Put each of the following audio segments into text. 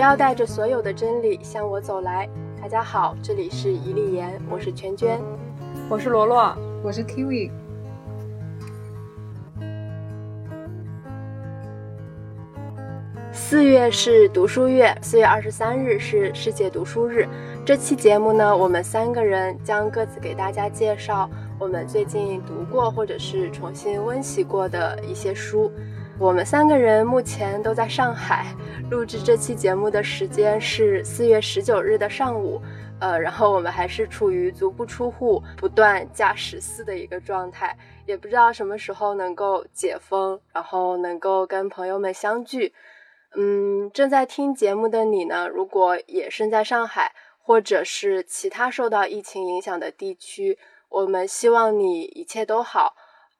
要带着所有的真理向我走来。大家好，这里是一粒盐，我是全娟，我是罗罗，我是 Kiwi。四月是读书月，四月二十三日是世界读书日。这期节目呢，我们三个人将各自给大家介绍我们最近读过或者是重新温习过的一些书。我们三个人目前都在上海，录制这期节目的时间是四月十九日的上午。呃，然后我们还是处于足不出户、不断驾驶四的一个状态，也不知道什么时候能够解封，然后能够跟朋友们相聚。嗯，正在听节目的你呢？如果也身在上海，或者是其他受到疫情影响的地区，我们希望你一切都好，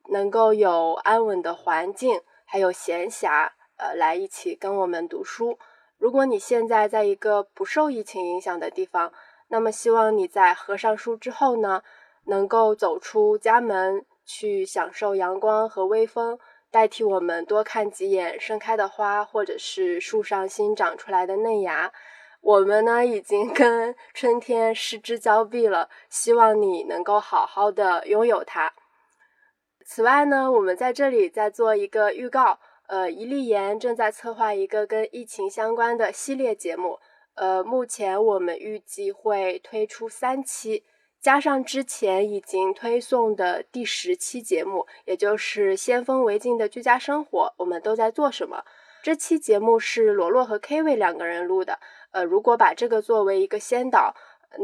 能够有安稳的环境，还有闲暇，呃，来一起跟我们读书。如果你现在在一个不受疫情影响的地方，那么希望你在合上书之后呢，能够走出家门，去享受阳光和微风。代替我们多看几眼盛开的花，或者是树上新长出来的嫩芽。我们呢已经跟春天失之交臂了，希望你能够好好的拥有它。此外呢，我们在这里再做一个预告，呃，一粒盐正在策划一个跟疫情相关的系列节目，呃，目前我们预计会推出三期。加上之前已经推送的第十期节目，也就是先锋为敬的居家生活，我们都在做什么？这期节目是罗罗和 K 位两个人录的。呃，如果把这个作为一个先导，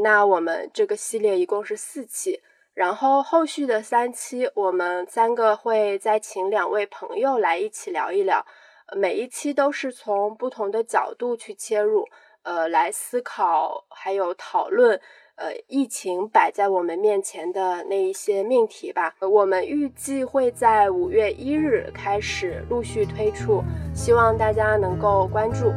那我们这个系列一共是四期，然后后续的三期，我们三个会再请两位朋友来一起聊一聊，每一期都是从不同的角度去切入，呃，来思考还有讨论。呃，疫情摆在我们面前的那一些命题吧，我们预计会在五月一日开始陆续推出，希望大家能够关注。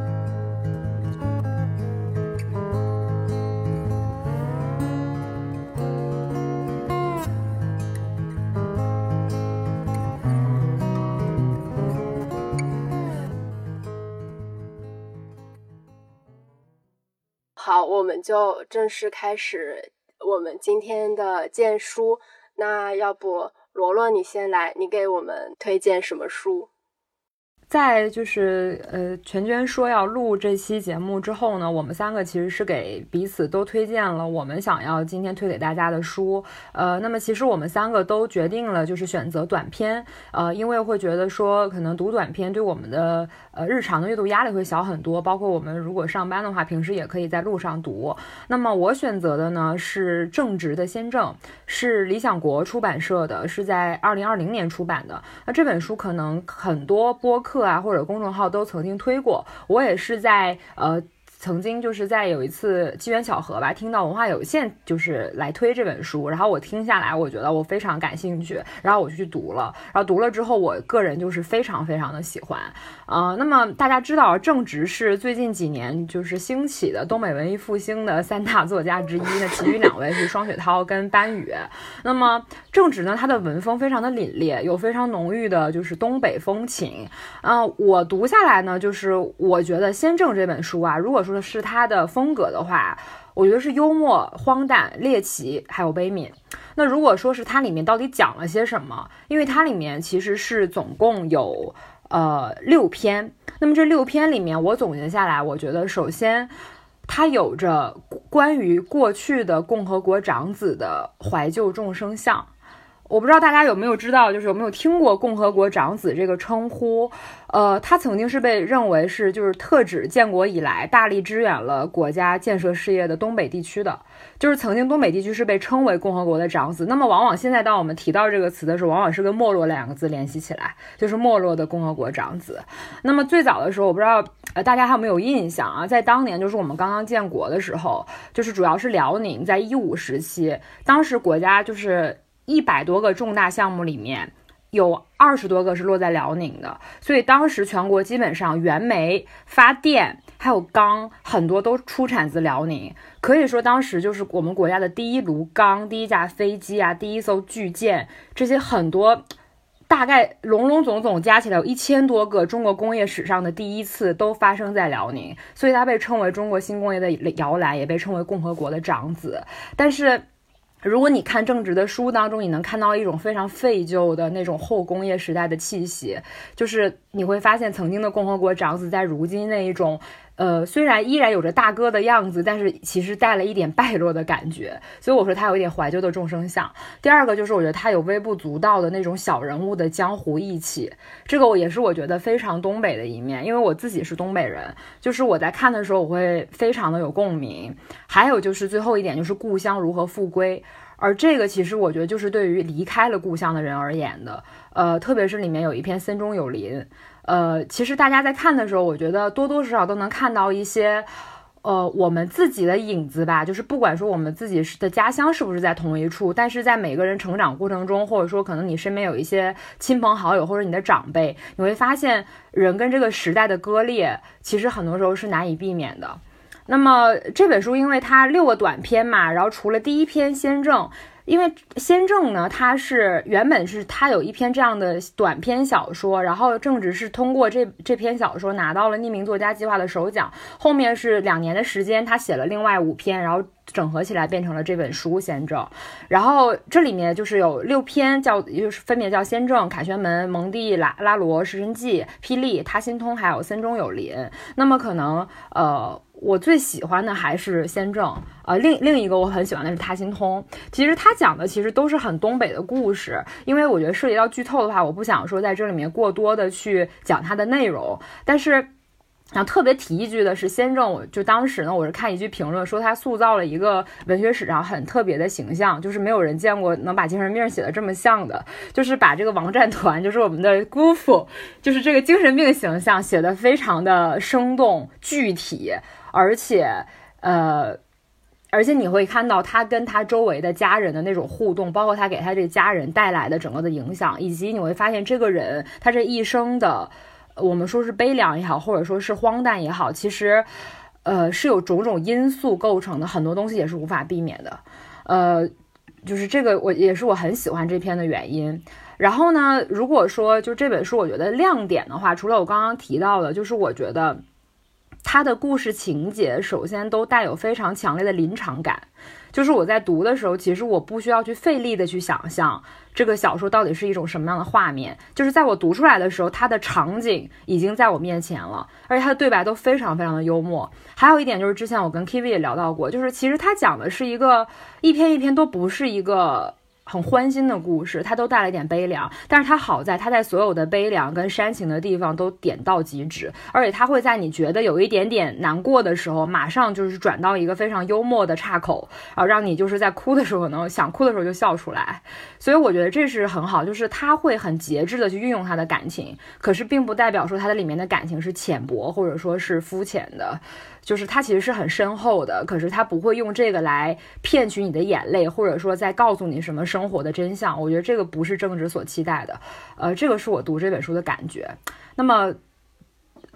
我们就正式开始我们今天的荐书。那要不罗罗你先来，你给我们推荐什么书？在就是呃，全娟说要录这期节目之后呢，我们三个其实是给彼此都推荐了我们想要今天推给大家的书。呃，那么其实我们三个都决定了，就是选择短篇。呃，因为会觉得说，可能读短篇对我们的呃日常的阅读压力会小很多。包括我们如果上班的话，平时也可以在路上读。那么我选择的呢是《正直的先正》，是理想国出版社的，是在二零二零年出版的。那这本书可能很多播客。啊，或者公众号都曾经推过，我也是在呃。曾经就是在有一次机缘巧合吧，听到文化有限就是来推这本书，然后我听下来，我觉得我非常感兴趣，然后我就去读了，然后读了之后，我个人就是非常非常的喜欢。呃，那么大家知道，正直是最近几年就是兴起的东北文艺复兴的三大作家之一，那其余两位是双雪涛跟班宇。那么正直呢，他的文风非常的凛冽，有非常浓郁的就是东北风情。嗯，我读下来呢，就是我觉得《先正》这本书啊，如果说说的是他的风格的话，我觉得是幽默、荒诞、猎奇，还有悲悯。那如果说是它里面到底讲了些什么？因为它里面其实是总共有呃六篇。那么这六篇里面，我总结下来，我觉得首先它有着关于过去的共和国长子的怀旧众生相。我不知道大家有没有知道，就是有没有听过“共和国长子”这个称呼？呃，他曾经是被认为是就是特指建国以来大力支援了国家建设事业的东北地区的，就是曾经东北地区是被称为共和国的长子。那么，往往现在当我们提到这个词的时候，往往是跟没落两个字联系起来，就是没落的共和国长子。那么最早的时候，我不知道呃大家还有没有印象啊？在当年就是我们刚刚建国的时候，就是主要是辽宁在一五时期，当时国家就是。一百多个重大项目里面，有二十多个是落在辽宁的，所以当时全国基本上原煤发电还有钢很多都出产自辽宁，可以说当时就是我们国家的第一炉钢、第一架飞机啊、第一艘巨舰这些很多大概隆隆总总加起来有一千多个中国工业史上的第一次都发生在辽宁，所以它被称为中国新工业的摇篮，也被称为共和国的长子。但是。如果你看正直的书当中，你能看到一种非常废旧的那种后工业时代的气息，就是你会发现曾经的共和国长子在如今那一种。呃，虽然依然有着大哥的样子，但是其实带了一点败落的感觉，所以我说他有一点怀旧的众生相。第二个就是我觉得他有微不足道的那种小人物的江湖义气，这个我也是我觉得非常东北的一面，因为我自己是东北人，就是我在看的时候我会非常的有共鸣。还有就是最后一点就是故乡如何复归，而这个其实我觉得就是对于离开了故乡的人而言的，呃，特别是里面有一篇森中有林。呃，其实大家在看的时候，我觉得多多少少都能看到一些，呃，我们自己的影子吧。就是不管说我们自己的家乡是不是在同一处，但是在每个人成长过程中，或者说可能你身边有一些亲朋好友或者你的长辈，你会发现人跟这个时代的割裂，其实很多时候是难以避免的。那么这本书，因为它六个短篇嘛，然后除了第一篇《先正》。因为先正呢，他是原本是他有一篇这样的短篇小说，然后正直是通过这这篇小说拿到了匿名作家计划的首奖，后面是两年的时间，他写了另外五篇，然后整合起来变成了这本书《先正》，然后这里面就是有六篇叫，就是分别叫《先正》《凯旋门》《蒙蒂拉拉罗食神记》《霹雳》《他心通》还有《森中有林》，那么可能呃。我最喜欢的还是先正，呃，另另一个我很喜欢的是他心通。其实他讲的其实都是很东北的故事，因为我觉得涉及到剧透的话，我不想说在这里面过多的去讲它的内容。但是想特别提一句的是，先正，我就当时呢，我是看一句评论说他塑造了一个文学史上很特别的形象，就是没有人见过能把精神病写的这么像的，就是把这个王战团，就是我们的姑父，就是这个精神病形象写的非常的生动具体。而且，呃，而且你会看到他跟他周围的家人的那种互动，包括他给他这家人带来的整个的影响，以及你会发现这个人他这一生的，我们说是悲凉也好，或者说是荒诞也好，其实，呃，是有种种因素构成的，很多东西也是无法避免的，呃，就是这个我也是我很喜欢这篇的原因。然后呢，如果说就这本书，我觉得亮点的话，除了我刚刚提到的，就是我觉得。他的故事情节首先都带有非常强烈的临场感，就是我在读的时候，其实我不需要去费力的去想象这个小说到底是一种什么样的画面，就是在我读出来的时候，它的场景已经在我面前了，而且它的对白都非常非常的幽默。还有一点就是之前我跟 K V 也聊到过，就是其实他讲的是一个一篇一篇都不是一个。很欢欣的故事，它都带了一点悲凉，但是它好在它在所有的悲凉跟煽情的地方都点到即止，而且它会在你觉得有一点点难过的时候，马上就是转到一个非常幽默的岔口，啊让你就是在哭的时候能想哭的时候就笑出来，所以我觉得这是很好，就是他会很节制的去运用他的感情，可是并不代表说他的里面的感情是浅薄或者说是肤浅的。就是它其实是很深厚的，可是它不会用这个来骗取你的眼泪，或者说在告诉你什么生活的真相。我觉得这个不是政治所期待的，呃，这个是我读这本书的感觉。那么，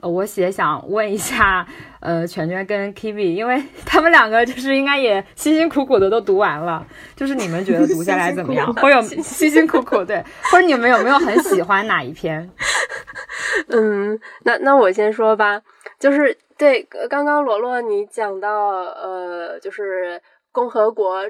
呃，我也想问一下，呃，全全跟 K V，因为 他们两个就是应该也辛辛苦苦的都读完了，就是你们觉得读下来怎么样？或者辛辛苦苦对，或者你们有没有很喜欢哪一篇？嗯，那那我先说吧，就是。对，刚刚罗罗你讲到，呃，就是共和国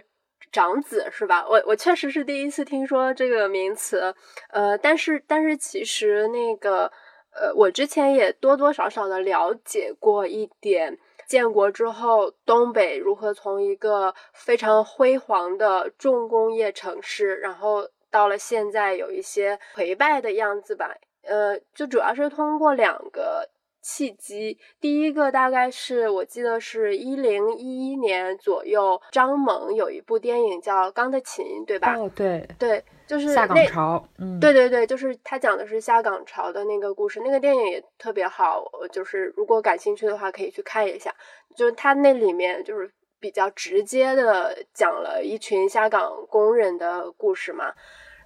长子是吧？我我确实是第一次听说这个名词，呃，但是但是其实那个，呃，我之前也多多少少的了解过一点，建国之后东北如何从一个非常辉煌的重工业城市，然后到了现在有一些颓败的样子吧，呃，就主要是通过两个。契机，第一个大概是我记得是一零一一年左右，张萌有一部电影叫《钢的琴》，对吧？哦，对对，就是下岗潮，嗯，对对对，就是他讲的是下岗潮的那个故事，那个电影也特别好，就是如果感兴趣的话可以去看一下，就是他那里面就是比较直接的讲了一群下岗工人的故事嘛。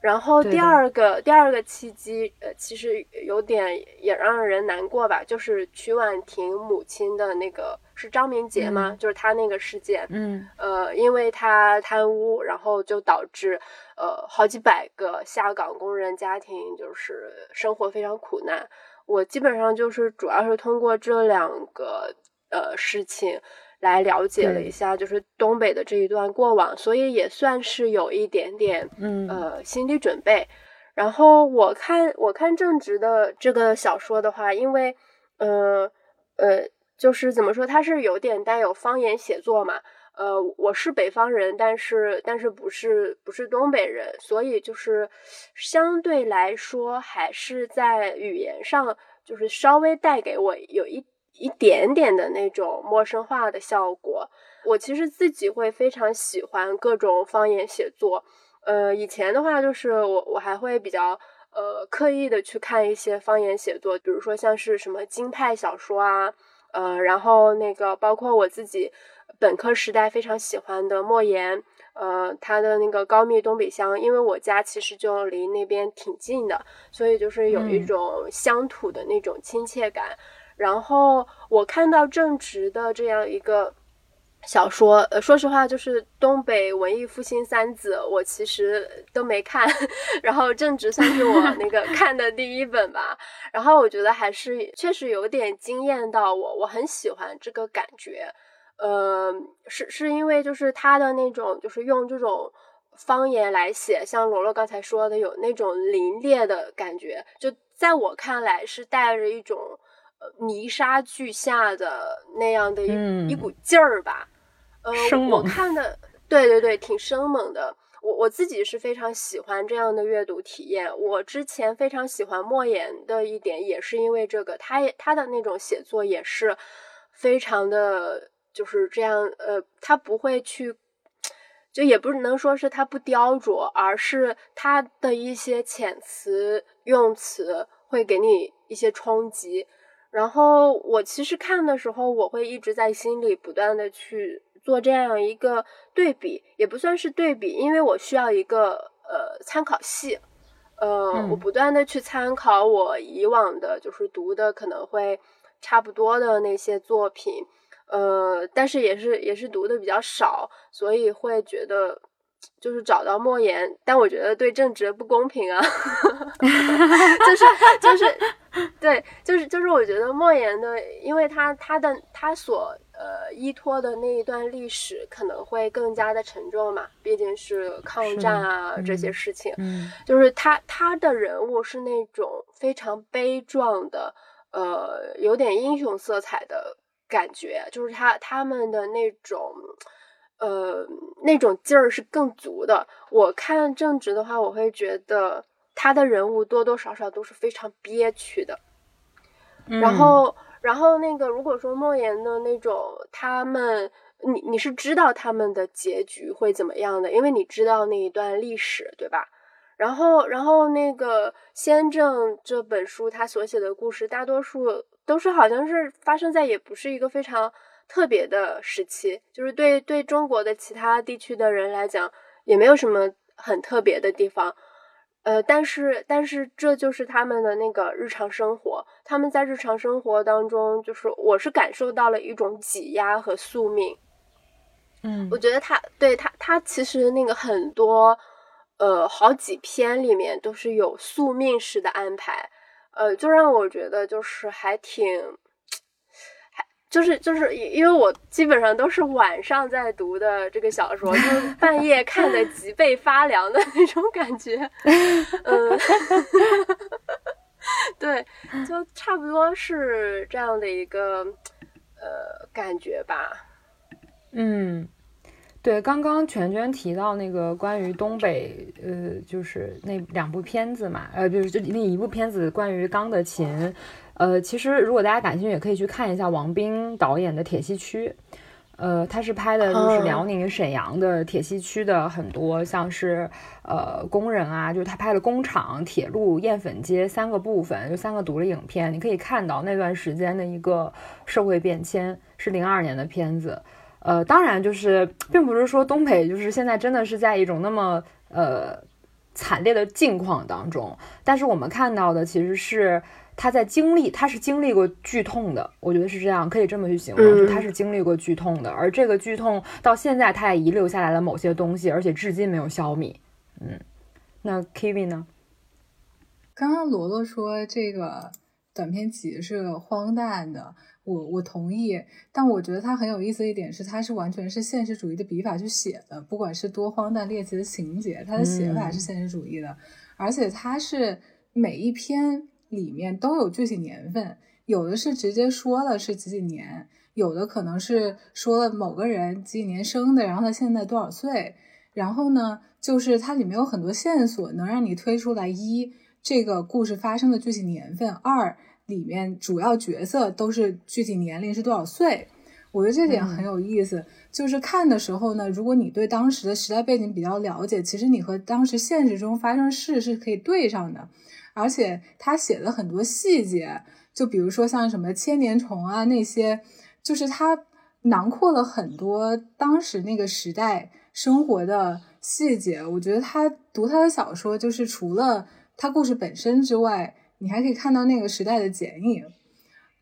然后第二个第二个契机，呃，其实有点也让人难过吧，就是曲婉婷母亲的那个是张明杰吗？就是他那个事件，嗯，呃，因为他贪污，然后就导致呃好几百个下岗工人家庭就是生活非常苦难。我基本上就是主要是通过这两个呃事情来了解了一下，就是东北的这一段过往，所以也算是有一点点嗯呃心理准备。然后我看我看正直的这个小说的话，因为呃呃就是怎么说，它是有点带有方言写作嘛。呃，我是北方人，但是但是不是不是东北人，所以就是相对来说还是在语言上，就是稍微带给我有一一点点的那种陌生化的效果。我其实自己会非常喜欢各种方言写作。呃，以前的话就是我我还会比较呃刻意的去看一些方言写作，比如说像是什么京派小说啊，呃，然后那个包括我自己。本科时代非常喜欢的莫言，呃，他的那个高密东北乡，因为我家其实就离那边挺近的，所以就是有一种乡土的那种亲切感。然后我看到正直的这样一个小说，呃，说实话，就是东北文艺复兴三子，我其实都没看，然后正直算是我那个 看的第一本吧。然后我觉得还是确实有点惊艳到我，我很喜欢这个感觉。呃，是是因为就是他的那种，就是用这种方言来写，像罗罗刚才说的，有那种凛冽的感觉，就在我看来是带着一种呃泥沙俱下的那样的一一股劲儿吧。呃，我看的，对对对，挺生猛的。我我自己是非常喜欢这样的阅读体验。我之前非常喜欢莫言的一点，也是因为这个，他也他的那种写作也是非常的。就是这样，呃，他不会去，就也不能说是他不雕琢，而是他的一些遣词用词会给你一些冲击。然后我其实看的时候，我会一直在心里不断的去做这样一个对比，也不算是对比，因为我需要一个呃参考系，呃，我不断的去参考我以往的，就是读的可能会差不多的那些作品。呃，但是也是也是读的比较少，所以会觉得就是找到莫言，但我觉得对正直不公平啊，就是就是对，就是就是我觉得莫言的，因为他他的他所呃依托的那一段历史可能会更加的沉重嘛，毕竟是抗战啊这些事情，嗯，就是他他的人物是那种非常悲壮的，呃，有点英雄色彩的。感觉就是他他们的那种，呃，那种劲儿是更足的。我看正直的话，我会觉得他的人物多多少少都是非常憋屈的。然后，然后那个如果说莫言的那种，他们你你是知道他们的结局会怎么样的，因为你知道那一段历史，对吧？然后，然后那个《先正》这本书，他所写的故事，大多数都是好像是发生在也不是一个非常特别的时期，就是对对中国的其他地区的人来讲，也没有什么很特别的地方。呃，但是，但是这就是他们的那个日常生活，他们在日常生活当中，就是我是感受到了一种挤压和宿命。嗯，我觉得他对他，他其实那个很多。呃，好几篇里面都是有宿命式的安排，呃，就让我觉得就是还挺，还就是就是因为我基本上都是晚上在读的这个小说，就是 半夜看的脊背发凉的那种感觉，嗯，对，就差不多是这样的一个呃感觉吧，嗯。对，刚刚全娟提到那个关于东北，呃，就是那两部片子嘛，呃，就是就那一部片子关于钢的琴，呃，其实如果大家感兴趣，也可以去看一下王斌导演的《铁西区》，呃，他是拍的就是辽宁沈阳的铁西区的很多像是呃工人啊，就是他拍了工厂、铁路、燕粉街三个部分，就三个独立影片，你可以看到那段时间的一个社会变迁，是零二年的片子。呃，当然，就是并不是说东北就是现在真的是在一种那么呃惨烈的境况当中，但是我们看到的其实是他在经历，他是经历过剧痛的，我觉得是这样，可以这么去形容，就他是经历过剧痛的，而这个剧痛到现在他也遗留下来了某些东西，而且至今没有消弭。嗯，那 Kiwi 呢？刚刚罗罗说这个短篇集是荒诞的，我我同意，但我觉得它很有意思一点是，它是完全是现实主义的笔法去写的，不管是多荒诞猎奇的情节，它的写法是现实主义的，而且它是每一篇里面都有具体年份，有的是直接说了是几几年，有的可能是说了某个人几几年生的，然后他现在多少岁，然后呢，就是它里面有很多线索能让你推出来一。这个故事发生的具体年份，二里面主要角色都是具体年龄是多少岁，我觉得这点很有意思。就是看的时候呢，如果你对当时的时代背景比较了解，其实你和当时现实中发生事是可以对上的。而且他写的很多细节，就比如说像什么千年虫啊那些，就是他囊括了很多当时那个时代生活的细节。我觉得他读他的小说，就是除了他故事本身之外，你还可以看到那个时代的剪影。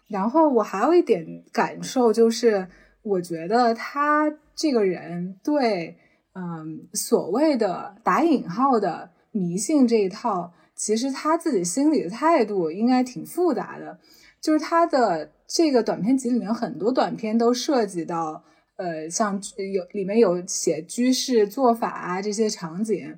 然后我还有一点感受，就是我觉得他这个人对，嗯，所谓的打引号的迷信这一套，其实他自己心里的态度应该挺复杂的。就是他的这个短篇集里面，很多短篇都涉及到，呃，像有里面有写居士做法啊这些场景，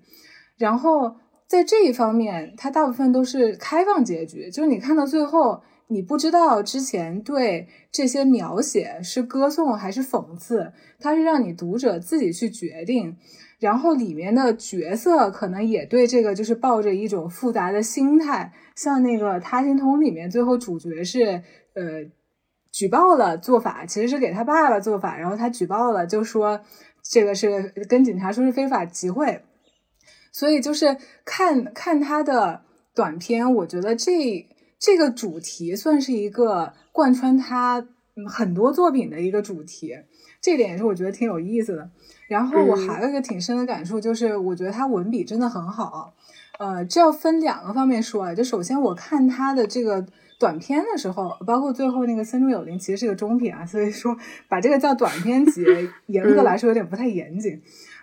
然后。在这一方面，它大部分都是开放结局，就是你看到最后，你不知道之前对这些描写是歌颂还是讽刺，它是让你读者自己去决定。然后里面的角色可能也对这个就是抱着一种复杂的心态，像那个《他心通》里面，最后主角是呃举报了做法，其实是给他爸爸做法，然后他举报了，就说这个是跟警察说是非法集会。所以就是看看他的短片，我觉得这这个主题算是一个贯穿他很多作品的一个主题，这点也是我觉得挺有意思的。然后我还有一个挺深的感触，就是我觉得他文笔真的很好。呃，这要分两个方面说啊，就首先我看他的这个短片的时候，包括最后那个《森中有灵》，其实是个中篇啊，所以说把这个叫短篇集，严格来说有点不太严谨。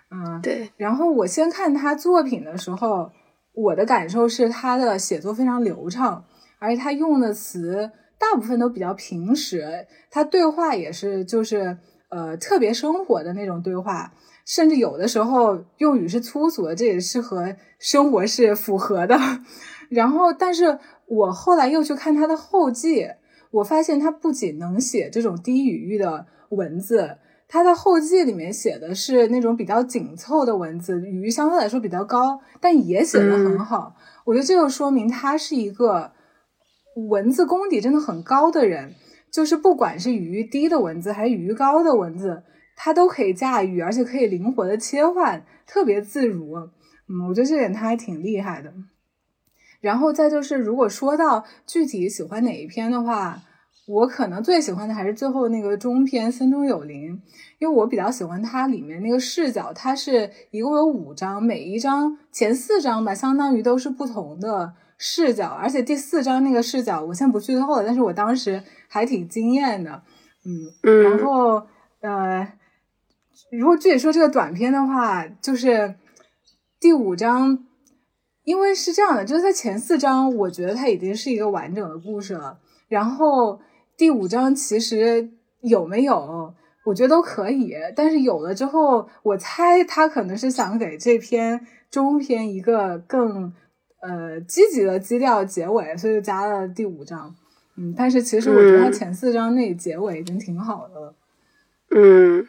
嗯，对。然后我先看他作品的时候，我的感受是他的写作非常流畅，而且他用的词大部分都比较平实，他对话也是就是呃特别生活的那种对话，甚至有的时候用语是粗俗的，这也是和生活是符合的。然后，但是我后来又去看他的后记，我发现他不仅能写这种低语域的文字。他的后记里面写的是那种比较紧凑的文字，语域相对来说比较高，但也写的很好。我觉得这就说明他是一个文字功底真的很高的人，就是不管是语域低的文字还是语域高的文字，它都可以驾驭，而且可以灵活的切换，特别自如。嗯，我觉得这点他还挺厉害的。然后再就是，如果说到具体喜欢哪一篇的话。我可能最喜欢的还是最后那个中篇《森中有灵》，因为我比较喜欢它里面那个视角，它是一共有五章，每一章前四章吧，相当于都是不同的视角，而且第四章那个视角，我先不剧透了，但是我当时还挺惊艳的，嗯，然后呃，如果具体说这个短片的话，就是第五章，因为是这样的，就是它前四章，我觉得它已经是一个完整的故事了，然后。第五章其实有没有？我觉得都可以，但是有了之后，我猜他可能是想给这篇中篇一个更呃积极的基调结尾，所以就加了第五章。嗯，但是其实我觉得他前四章那结尾已经挺好的了。嗯，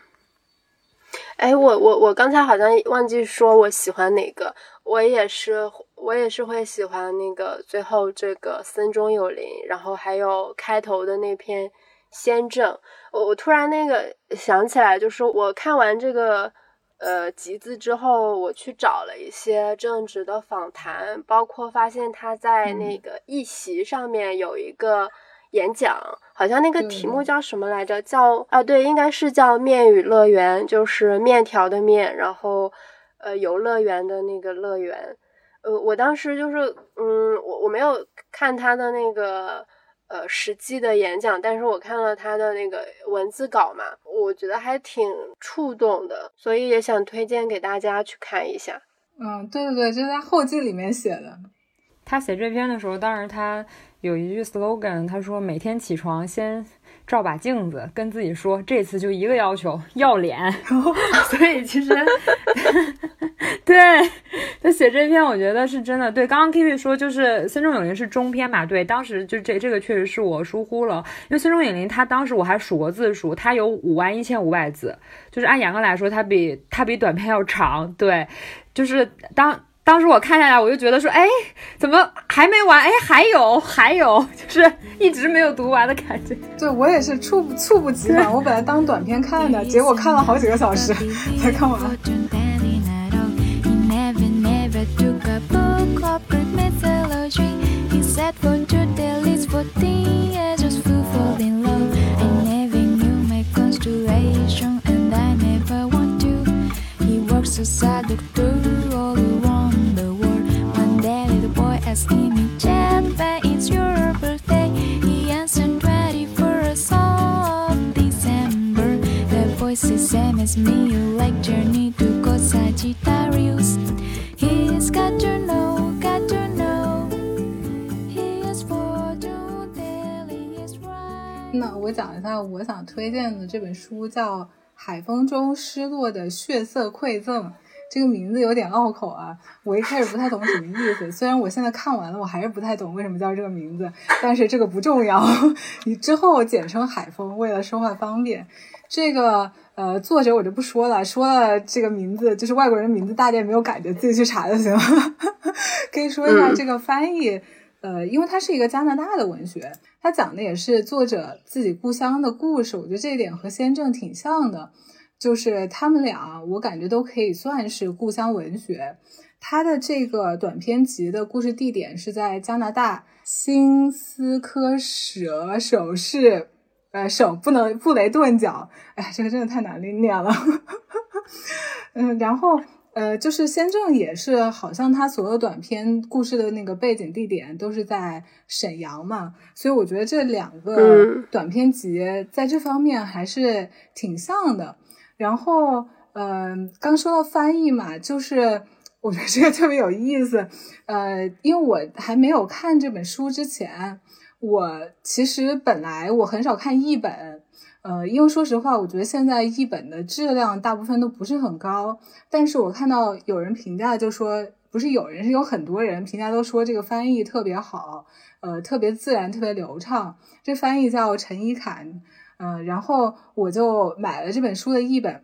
哎，我我我刚才好像忘记说我喜欢哪个，我也是。我也是会喜欢那个最后这个森中有灵，然后还有开头的那篇先正。我我突然那个想起来，就是我看完这个呃集资之后，我去找了一些正直的访谈，包括发现他在那个一席上面有一个演讲，好像那个题目叫什么来着？叫啊对，应该是叫面与乐园，就是面条的面，然后呃游乐园的那个乐园。呃，我当时就是，嗯，我我没有看他的那个呃实际的演讲，但是我看了他的那个文字稿嘛，我觉得还挺触动的，所以也想推荐给大家去看一下。嗯，对对对，就是在后记里面写的。他写这篇的时候，当时他有一句 slogan，他说每天起床先。照把镜子，跟自己说，这次就一个要求，要脸。所以其实，对他写这篇，我觉得是真的。对，刚刚 Kiwi 说就是孙仲永林是中篇嘛？对，当时就这这个确实是我疏忽了，因为孙仲永林他当时我还数过字数，他有五万一千五百字，就是按严格来说，他比他比短篇要长。对，就是当。当时我看下来，我就觉得说，哎，怎么还没完？哎，还有，还有，就是一直没有读完的感觉。对我也是猝猝不及防，我本来当短片看的，结果看了好几个小时 才看完。那我讲一下我想推荐的这本书，叫《海风中失落的血色馈赠》。这个名字有点拗口啊，我一开始不太懂什么意思。虽然我现在看完了，我还是不太懂为什么叫这个名字，但是这个不重要。你之后简称海风，为了说话方便。这个呃，作者我就不说了，说了这个名字就是外国人名字，大家也没有感觉，自己去查就行了。可以说一下这个翻译，呃，因为它是一个加拿大的文学，它讲的也是作者自己故乡的故事。我觉得这一点和先正挺像的。就是他们俩，我感觉都可以算是故乡文学。他的这个短篇集的故事地点是在加拿大新斯科舍首市，呃，省不能布雷顿角。哎，这个真的太难念了。嗯，然后呃，就是先正也是，好像他所有短篇故事的那个背景地点都是在沈阳嘛，所以我觉得这两个短篇集在这方面还是挺像的。然后，嗯，刚说到翻译嘛，就是我觉得这个特别有意思。呃，因为我还没有看这本书之前，我其实本来我很少看译本，呃，因为说实话，我觉得现在译本的质量大部分都不是很高。但是我看到有人评价，就说不是有人，是有很多人评价都说这个翻译特别好，呃，特别自然，特别流畅。这翻译叫陈一侃。嗯，然后我就买了这本书的译本。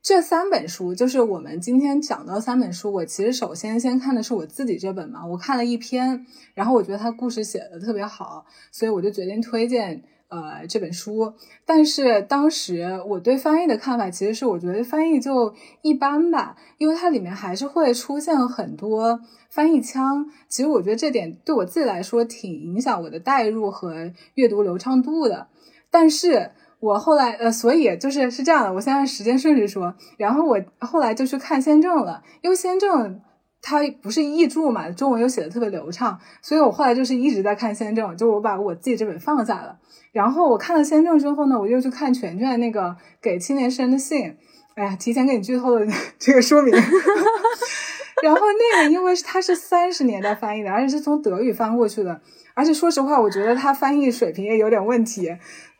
这三本书就是我们今天讲到三本书。我其实首先先看的是我自己这本嘛，我看了一篇，然后我觉得他故事写的特别好，所以我就决定推荐呃这本书。但是当时我对翻译的看法其实是，我觉得翻译就一般吧，因为它里面还是会出现很多翻译腔。其实我觉得这点对我自己来说挺影响我的代入和阅读流畅度的。但是我后来呃，所以就是是这样的，我先按时间顺序说。然后我后来就去看先证了，因为先证它不是译著嘛，中文又写的特别流畅，所以我后来就是一直在看先证，就我把我自己这本放下了。然后我看了先证之后呢，我又去看全卷那个给青年诗人的信。哎呀，提前给你剧透了 这个说明。然后那个因为它是三十年代翻译的，而且是从德语翻过去的，而且说实话，我觉得他翻译水平也有点问题。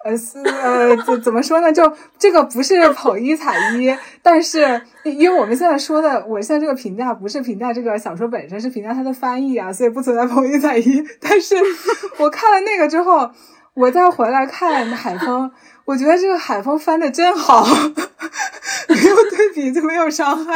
呃，是呃，怎怎么说呢？就这个不是捧一踩一，但是因为我们现在说的，我现在这个评价不是评价这个小说本身，是评价它的翻译啊，所以不存在捧一踩一。但是我看了那个之后，我再回来看海风，我觉得这个海风翻的真好，没有对比就没有伤害。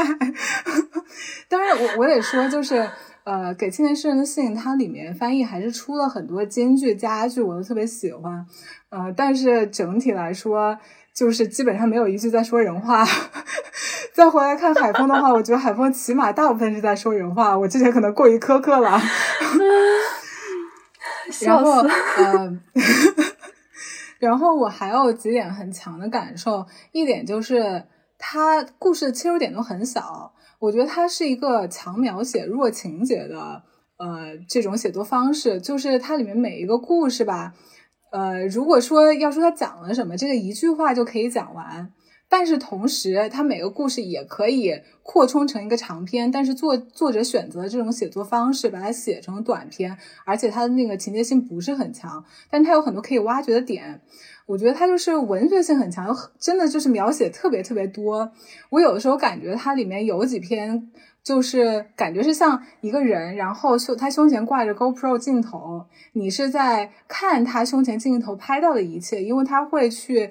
当然，我我得说，就是呃，给青年诗人的信，它里面翻译还是出了很多金句佳句，我都特别喜欢。呃，但是整体来说，就是基本上没有一句在说人话。再回来看海风的话，我觉得海风起码大部分是在说人话。我之前可能过于苛刻了。然后，呃，然后我还有几点很强的感受，一点就是它故事的切入点都很小。我觉得它是一个强描写弱情节的呃这种写作方式，就是它里面每一个故事吧，呃，如果说要说它讲了什么，这个一句话就可以讲完。但是同时，它每个故事也可以扩充成一个长篇。但是作作者选择这种写作方式，把它写成短篇，而且它的那个情节性不是很强，但它有很多可以挖掘的点。我觉得它就是文学性很强，真的就是描写特别特别多。我有的时候感觉它里面有几篇，就是感觉是像一个人，然后胸他胸前挂着 GoPro 镜头，你是在看他胸前镜头拍到的一切，因为他会去。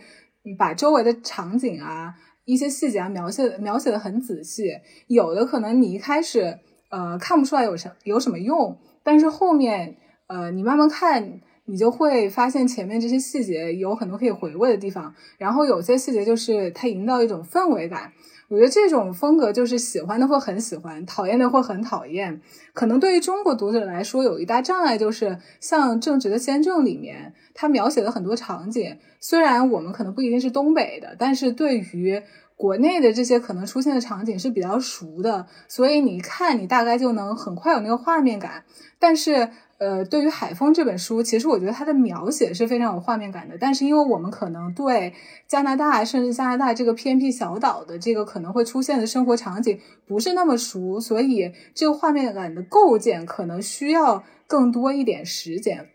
把周围的场景啊，一些细节啊描写描写的很仔细，有的可能你一开始呃看不出来有什有什么用，但是后面呃你慢慢看，你就会发现前面这些细节有很多可以回味的地方，然后有些细节就是它营造一种氛围感。我觉得这种风格就是喜欢的会很喜欢，讨厌的会很讨厌。可能对于中国读者来说，有一大障碍就是像《正直的先正》里面，他描写的很多场景，虽然我们可能不一定是东北的，但是对于国内的这些可能出现的场景是比较熟的，所以你看，你大概就能很快有那个画面感。但是。呃，对于《海风》这本书，其实我觉得它的描写是非常有画面感的。但是，因为我们可能对加拿大，甚至加拿大这个偏僻小岛的这个可能会出现的生活场景不是那么熟，所以这个画面感的构建可能需要更多一点时间。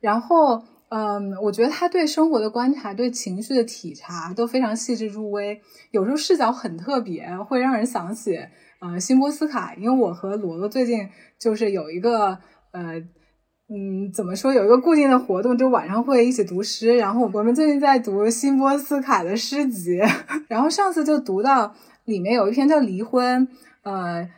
然后，嗯，我觉得他对生活的观察、对情绪的体察都非常细致入微，有时候视角很特别，会让人想起呃辛波斯卡。因为我和罗罗最近就是有一个。呃，嗯，怎么说？有一个固定的活动，就晚上会一起读诗。然后我们最近在读辛波斯卡的诗集，然后上次就读到里面有一篇叫《离婚》。呃，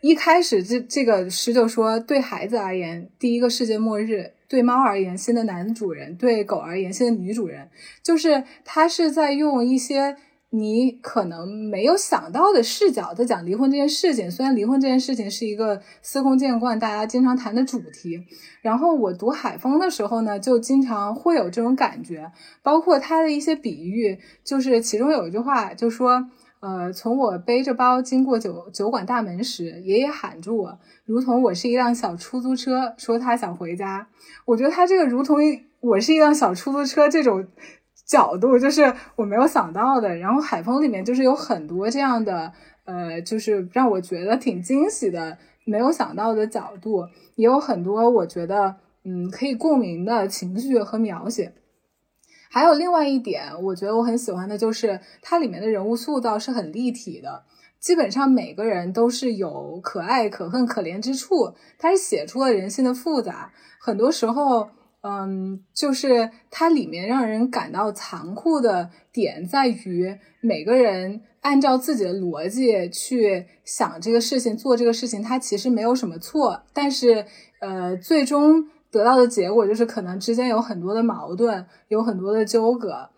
一开始这这个诗就说，对孩子而言，第一个世界末日；对猫而言，新的男主人；对狗而言，新的女主人。就是他是在用一些。你可能没有想到的视角在讲离婚这件事情，虽然离婚这件事情是一个司空见惯、大家经常谈的主题。然后我读海风的时候呢，就经常会有这种感觉，包括他的一些比喻，就是其中有一句话就说：“呃，从我背着包经过酒酒馆大门时，爷爷喊住我，如同我是一辆小出租车，说他想回家。”我觉得他这个如同我是一辆小出租车这种。角度就是我没有想到的，然后海风里面就是有很多这样的，呃，就是让我觉得挺惊喜的，没有想到的角度，也有很多我觉得嗯可以共鸣的情绪和描写。还有另外一点，我觉得我很喜欢的就是它里面的人物塑造是很立体的，基本上每个人都是有可爱、可恨、可怜之处，它是写出了人性的复杂，很多时候。嗯，就是它里面让人感到残酷的点在于，每个人按照自己的逻辑去想这个事情、做这个事情，它其实没有什么错，但是呃，最终得到的结果就是可能之间有很多的矛盾，有很多的纠葛。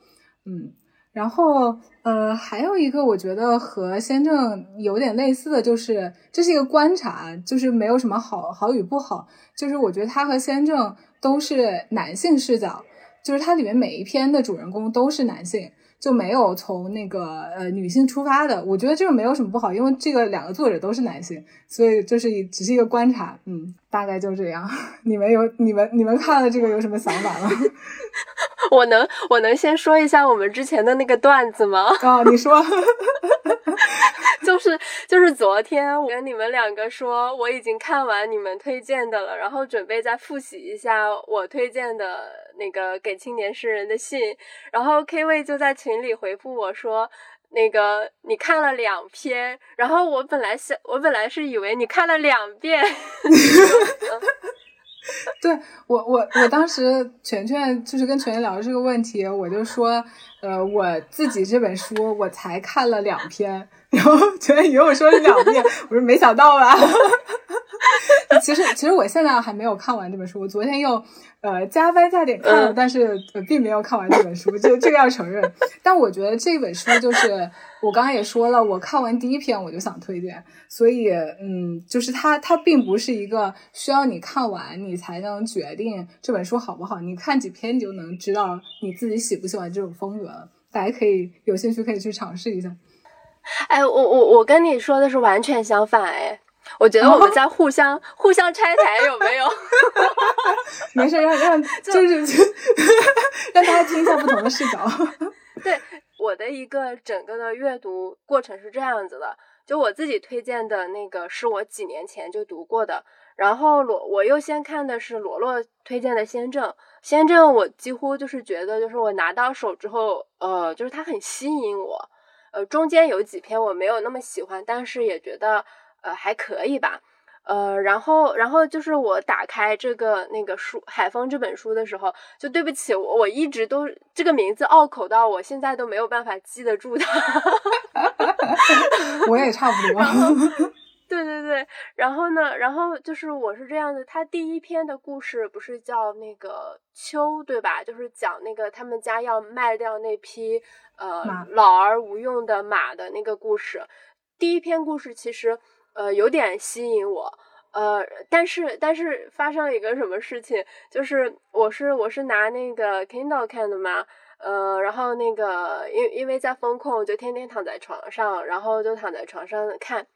嗯，然后呃，还有一个我觉得和先正有点类似的就是，这是一个观察，就是没有什么好好与不好，就是我觉得他和先正。都是男性视角，就是它里面每一篇的主人公都是男性，就没有从那个呃女性出发的。我觉得这个没有什么不好，因为这个两个作者都是男性，所以就是只是一个观察，嗯，大概就这样。你们有你们你们看了这个有什么想法吗？我能我能先说一下我们之前的那个段子吗？啊，你说。就是就是昨天我跟你们两个说我已经看完你们推荐的了，然后准备再复习一下我推荐的那个给青年诗人的信，然后 K 位就在群里回复我说，那个你看了两篇，然后我本来想我本来是以为你看了两遍。对我，我我当时全全就是跟全全聊这个问题，我就说，呃，我自己这本书我才看了两篇，然后全全以为我说了两遍，我说没想到吧。其实，其实我现在还没有看完这本书。我昨天又呃加班加点看了，但是呃并没有看完这本书，就这个要承认。但我觉得这本书就是我刚刚也说了，我看完第一篇我就想推荐，所以嗯，就是它它并不是一个需要你看完你才能决定这本书好不好，你看几篇你就能知道你自己喜不喜欢这种风格。大家可以有兴趣可以去尝试一下。哎，我我我跟你说的是完全相反哎，我觉得我们在互相互相拆台，有没有？没事，让让 就是就 让大家听一下不同的视角。对，我的一个整个的阅读过程是这样子的，就我自己推荐的那个是我几年前就读过的，然后罗我又先看的是罗洛推荐的《先正》，《先正》我几乎就是觉得就是我拿到手之后，呃，就是它很吸引我。呃，中间有几篇我没有那么喜欢，但是也觉得呃还可以吧。呃，然后然后就是我打开这个那个书《海风》这本书的时候，就对不起我，我一直都这个名字拗口到我现在都没有办法记得住它。我也差不多。对对对，然后呢，然后就是我是这样的，他第一篇的故事不是叫那个秋，对吧？就是讲那个他们家要卖掉那匹呃老而无用的马的那个故事。第一篇故事其实呃有点吸引我，呃，但是但是发生了一个什么事情，就是我是我是拿那个 Kindle 看的嘛，呃，然后那个因因为在风控，就天天躺在床上，然后就躺在床上看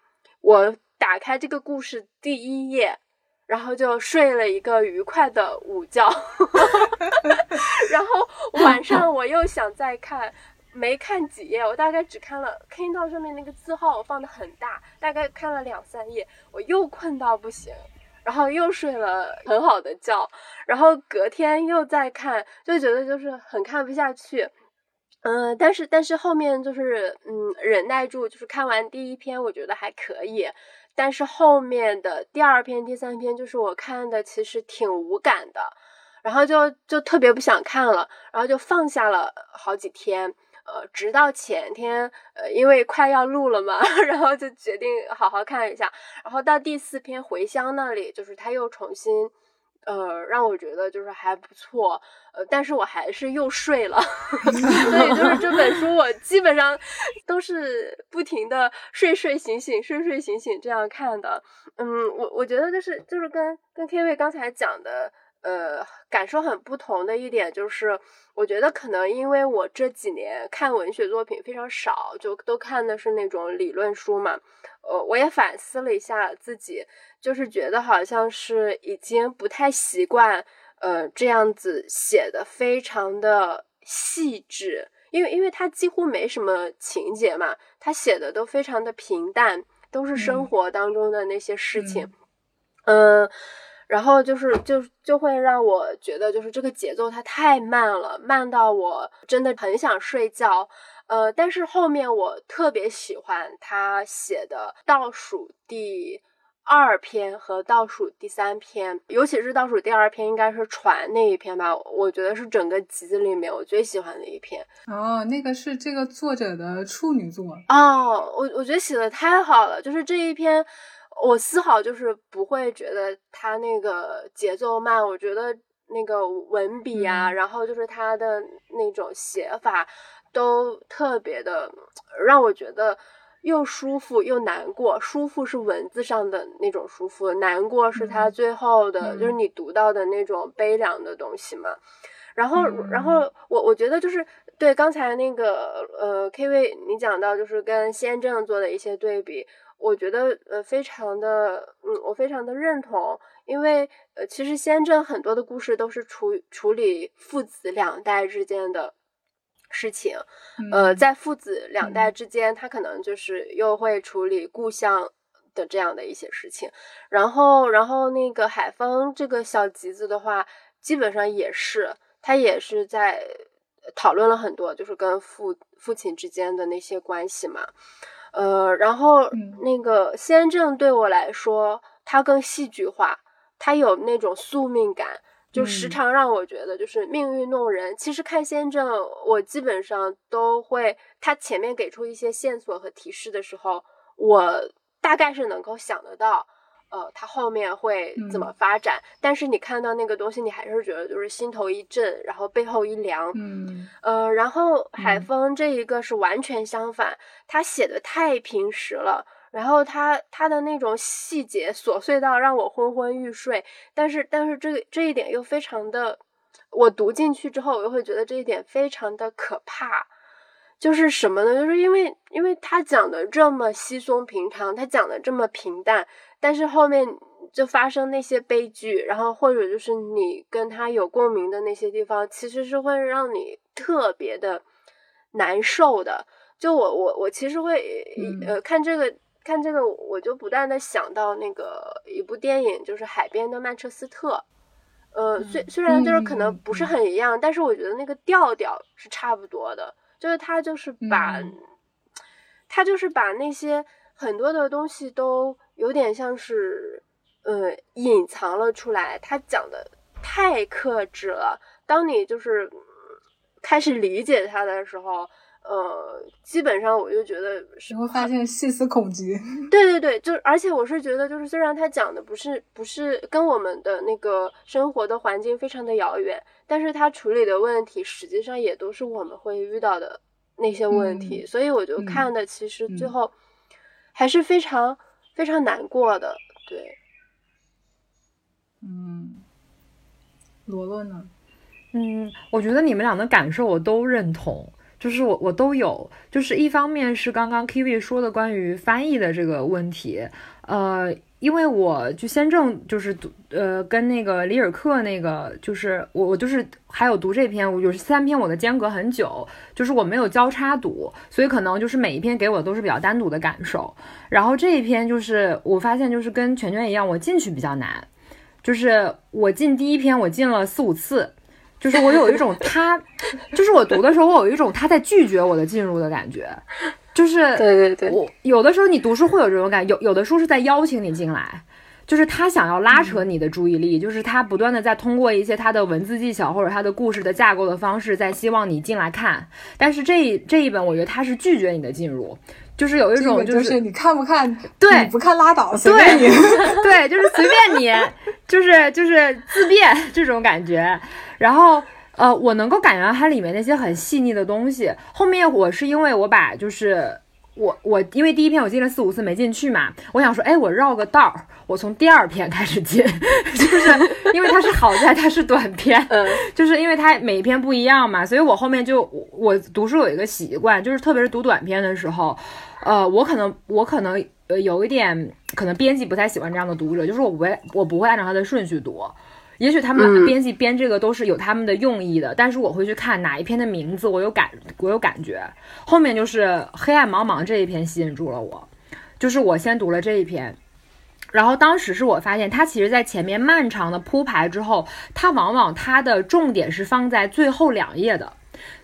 我。打开这个故事第一页，然后就睡了一个愉快的午觉，然后晚上我又想再看，没看几页，我大概只看了 Kindle 上面那个字号我放的很大，大概看了两三页，我又困到不行，然后又睡了很好的觉，然后隔天又再看，就觉得就是很看不下去。嗯，但是但是后面就是嗯忍耐住，就是看完第一篇，我觉得还可以，但是后面的第二篇、第三篇，就是我看的其实挺无感的，然后就就特别不想看了，然后就放下了好几天，呃，直到前天，呃，因为快要录了嘛，然后就决定好好看一下，然后到第四篇回乡那里，就是他又重新。呃，让我觉得就是还不错，呃，但是我还是又睡了，所以就是这本书我基本上都是不停的睡睡醒醒，睡睡醒醒这样看的。嗯，我我觉得就是就是跟跟 K 位刚才讲的。呃，感受很不同的一点就是，我觉得可能因为我这几年看文学作品非常少，就都看的是那种理论书嘛。呃，我也反思了一下自己，就是觉得好像是已经不太习惯，呃，这样子写的非常的细致，因为因为它几乎没什么情节嘛，他写的都非常的平淡，都是生活当中的那些事情，嗯。然后就是就就会让我觉得就是这个节奏它太慢了，慢到我真的很想睡觉。呃，但是后面我特别喜欢他写的倒数第二篇和倒数第三篇，尤其是倒数第二篇，应该是船那一篇吧。我觉得是整个集子里面我最喜欢的一篇。哦，那个是这个作者的处女作。哦，我我觉得写的太好了，就是这一篇。我丝毫就是不会觉得他那个节奏慢，我觉得那个文笔啊，然后就是他的那种写法，都特别的让我觉得又舒服又难过。舒服是文字上的那种舒服，难过是他最后的，就是你读到的那种悲凉的东西嘛。然后，然后我我觉得就是对刚才那个呃 K V 你讲到就是跟先正做的一些对比。我觉得呃非常的嗯，我非常的认同，因为呃其实先正很多的故事都是处处理父子两代之间的事情，呃在。父子两代之间，他可能就是又会处理故乡的这样的一些事情，然后然后那个海风这个小集子的话，基本上也是他也是在讨论了很多，就是跟父父亲之间的那些关系嘛。呃，然后那个先正对我来说，他更戏剧化，他有那种宿命感，就时常让我觉得就是命运弄人。其实看先正，我基本上都会，他前面给出一些线索和提示的时候，我大概是能够想得到。呃，他后面会怎么发展？但是你看到那个东西，你还是觉得就是心头一震，然后背后一凉。嗯，呃，然后海风这一个是完全相反，他写的太平实了，然后他他的那种细节琐碎到让我昏昏欲睡。但是但是这个这一点又非常的，我读进去之后，我又会觉得这一点非常的可怕。就是什么呢？就是因为因为他讲的这么稀松平常，他讲的这么平淡，但是后面就发生那些悲剧，然后或者就是你跟他有共鸣的那些地方，其实是会让你特别的难受的。就我我我其实会呃看这个看这个，我就不断的想到那个一部电影，就是《海边的曼彻斯特》。呃，虽虽然就是可能不是很一样，但是我觉得那个调调是差不多的。就是他就是把，他就是把那些很多的东西都有点像是呃隐藏了出来。他讲的太克制了。当你就是开始理解他的时候。呃，基本上我就觉得是会发现细思恐极。对对对，就而且我是觉得，就是虽然他讲的不是不是跟我们的那个生活的环境非常的遥远，但是他处理的问题实际上也都是我们会遇到的那些问题，所以我就看的其实最后还是非常非常难过的。对，嗯，罗罗呢？嗯，我觉得你们俩的感受我都认同。就是我我都有，就是一方面是刚刚 Kiwi 说的关于翻译的这个问题，呃，因为我就先正就是读呃跟那个里尔克那个，就是我我就是还有读这篇，我有三篇我的间隔很久，就是我没有交叉读，所以可能就是每一篇给我都是比较单独的感受。然后这一篇就是我发现就是跟全全一样，我进去比较难，就是我进第一篇我进了四五次。就是我有一种他，就是我读的时候，我有一种他在拒绝我的进入的感觉。就是对对对，我有的时候你读书会有这种感觉，有有的书是在邀请你进来，就是他想要拉扯你的注意力，就是他不断的在通过一些他的文字技巧或者他的故事的架构的方式，在希望你进来看。但是这这一本，我觉得他是拒绝你的进入，就是有一种就是你看不看，对，不看拉倒，随便你，对，就是随便你，就是就是自便这种感觉。然后，呃，我能够感觉到它里面那些很细腻的东西。后面我是因为我把就是我我因为第一篇我进了四五次没进去嘛，我想说，哎，我绕个道儿，我从第二篇开始进，就是因为它是好在它是短篇，嗯，就是因为它每一篇不一样嘛，所以我后面就我读书有一个习惯，就是特别是读短篇的时候，呃，我可能我可能呃有一点可能编辑不太喜欢这样的读者，就是我不会我不会按照他的顺序读。也许他们编辑编这个都是有他们的用意的，但是我会去看哪一篇的名字，我有感，我有感觉。后面就是黑暗茫茫这一篇吸引住了我，就是我先读了这一篇，然后当时是我发现它其实在前面漫长的铺排之后，它往往它的重点是放在最后两页的，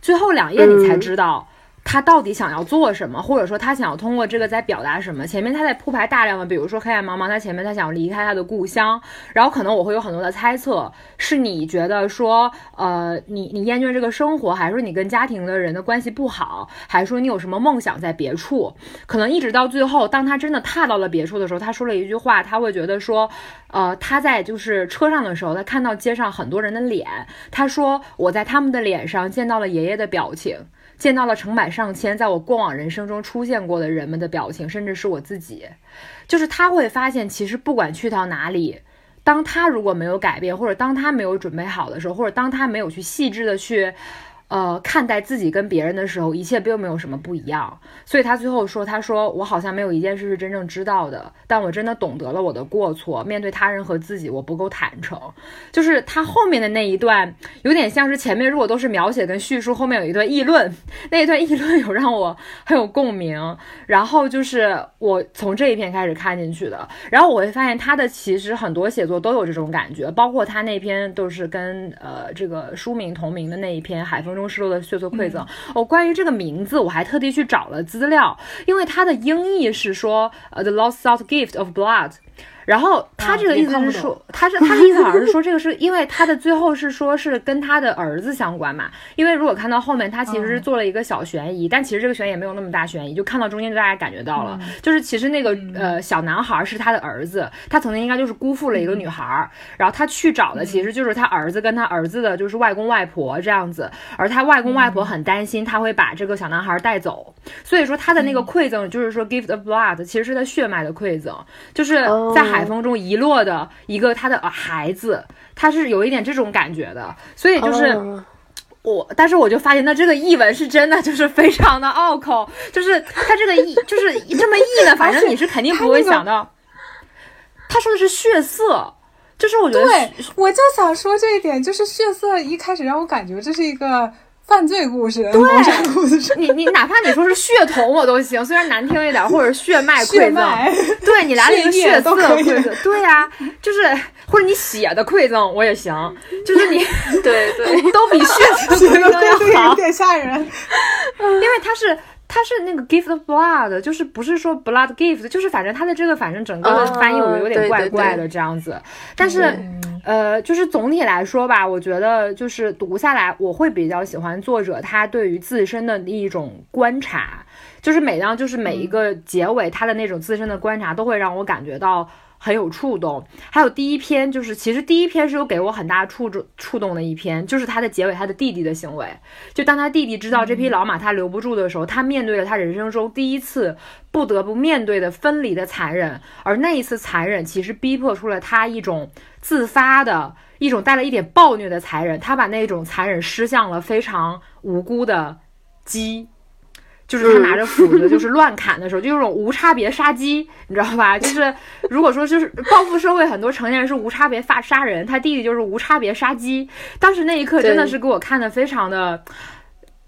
最后两页你才知道。他到底想要做什么，或者说他想要通过这个在表达什么？前面他在铺排大量的，比如说黑暗茫茫，他前面他想要离开他的故乡，然后可能我会有很多的猜测，是你觉得说，呃，你你厌倦这个生活，还是说你跟家庭的人的关系不好，还是说你有什么梦想在别处？可能一直到最后，当他真的踏到了别处的时候，他说了一句话，他会觉得说，呃，他在就是车上的时候，他看到街上很多人的脸，他说我在他们的脸上见到了爷爷的表情。见到了成百上千在我过往人生中出现过的人们的表情，甚至是我自己，就是他会发现，其实不管去到哪里，当他如果没有改变，或者当他没有准备好的时候，或者当他没有去细致的去。呃，看待自己跟别人的时候，一切并没有什么不一样。所以他最后说：“他说我好像没有一件事是真正知道的，但我真的懂得了我的过错。面对他人和自己，我不够坦诚。”就是他后面的那一段，有点像是前面如果都是描写跟叙述，后面有一段议论，那一段议论有让我很有共鸣。然后就是我从这一篇开始看进去的，然后我会发现他的其实很多写作都有这种感觉，包括他那篇都是跟呃这个书名同名的那一篇《海风中》。失落的血色馈赠。哦，关于这个名字，我还特地去找了资料，因为它的英译是说，呃，the lost salt gift of blood。然后他这个意思是说，他是他的意思好像是说，这个是因为他的最后是说是跟他的儿子相关嘛？因为如果看到后面，他其实是做了一个小悬疑，但其实这个悬疑也没有那么大悬疑，就看到中间就大家感觉到了，就是其实那个呃小男孩是他的儿子，他曾经应该就是辜负了一个女孩，然后他去找的其实就是他儿子跟他儿子的就是外公外婆这样子，而他外公外婆很担心他会把这个小男孩带走，所以说他的那个馈赠就是说 gift of blood，其实是他血脉的馈赠，就是在。海风中遗落的一个他的孩子，他是有一点这种感觉的，所以就是我，但是我就发现，那这个译文是真的，就是非常的拗口，就是他这个译，就是这么译的，反正你是肯定不会想到。他说的是血色，就是我觉得，对，我就想说这一点，就是血色一开始让我感觉这是一个。犯罪故事，对，你你哪怕你说是血统我都行，虽然难听一点，或者血脉馈赠，对你来了一个血色馈赠，对呀，就是或者你血的馈赠我也行，就是你对对。都比血的馈赠要好，有点吓人，因为它是。它是那个 gift of blood，就是不是说 blood gift，就是反正它的这个反正整个的翻译我有点怪怪的这样子。但是，呃，就是总体来说吧，我觉得就是读下来，我会比较喜欢作者他对于自身的一种观察，就是每当就是每一个结尾他的那种自身的观察，都会让我感觉到。很有触动，还有第一篇就是，其实第一篇是有给我很大触动触动的一篇，就是他的结尾，他的弟弟的行为，就当他弟弟知道这匹老马他留不住的时候，他面对了他人生中第一次不得不面对的分离的残忍，而那一次残忍其实逼迫出了他一种自发的一种带了一点暴虐的残忍，他把那种残忍施向了非常无辜的鸡。就是他拿着斧子，就是乱砍的时候，就有种无差别杀鸡，你知道吧？就是如果说就是报复社会，很多成年人是无差别发杀人，他弟弟就是无差别杀鸡。当时那一刻真的是给我看的非常的，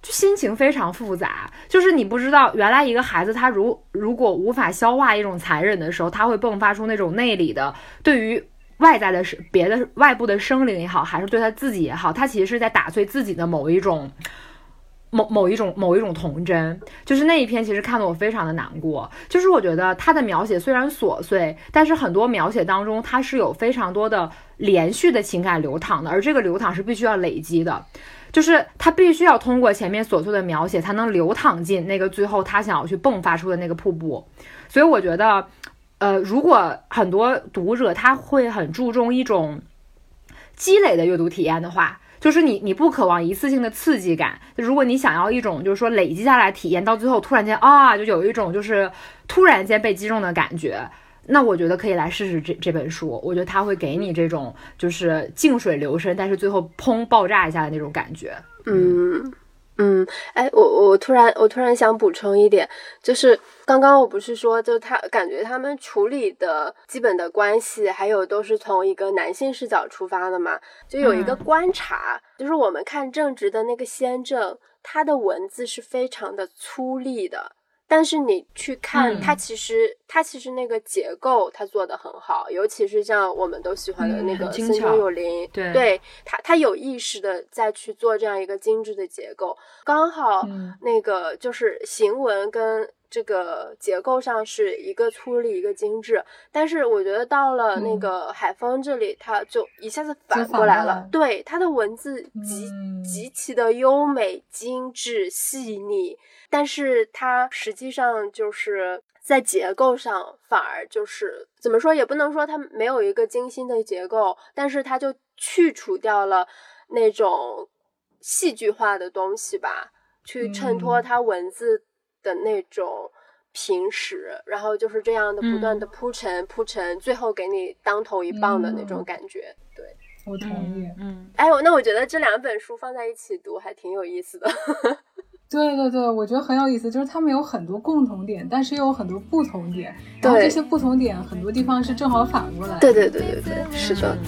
就心情非常复杂。就是你不知道，原来一个孩子他如如果无法消化一种残忍的时候，他会迸发出那种内里的对于外在的别的外部的生灵也好，还是对他自己也好，他其实是在打碎自己的某一种。某某一种某一种童真，就是那一篇，其实看得我非常的难过。就是我觉得他的描写虽然琐碎，但是很多描写当中，它是有非常多的连续的情感流淌的，而这个流淌是必须要累积的，就是他必须要通过前面琐碎的描写，才能流淌进那个最后他想要去迸发出的那个瀑布。所以我觉得，呃，如果很多读者他会很注重一种积累的阅读体验的话。就是你，你不渴望一次性的刺激感。如果你想要一种，就是说累积下来体验，到最后突然间啊，就有一种就是突然间被击中的感觉，那我觉得可以来试试这这本书。我觉得它会给你这种就是静水流深，但是最后砰爆炸一下的那种感觉。嗯。嗯，哎，我我突然我突然想补充一点，就是刚刚我不是说，就他感觉他们处理的基本的关系，还有都是从一个男性视角出发的嘛，就有一个观察，就是我们看正直的那个先正，他的文字是非常的粗粝的。但是你去看它，其实它其实那个结构它做的很好，尤其是像我们都喜欢的那个森中有灵，对，它它有意识的再去做这样一个精致的结构，刚好那个就是行文跟这个结构上是一个粗粝一个精致，但是我觉得到了那个海风这里，它就一下子反过来了，对，它的文字极极其的优美、精致、细腻。但是它实际上就是在结构上，反而就是怎么说也不能说它没有一个精心的结构，但是它就去除掉了那种戏剧化的东西吧，去衬托它文字的那种平实，然后就是这样的不断的铺陈铺陈，最后给你当头一棒的那种感觉。对，我同意。嗯，哎，那我觉得这两本书放在一起读还挺有意思的。对对对，我觉得很有意思，就是他们有很多共同点，但是又有很多不同点，然后这些不同点很多地方是正好反过来。对对对对对，是的。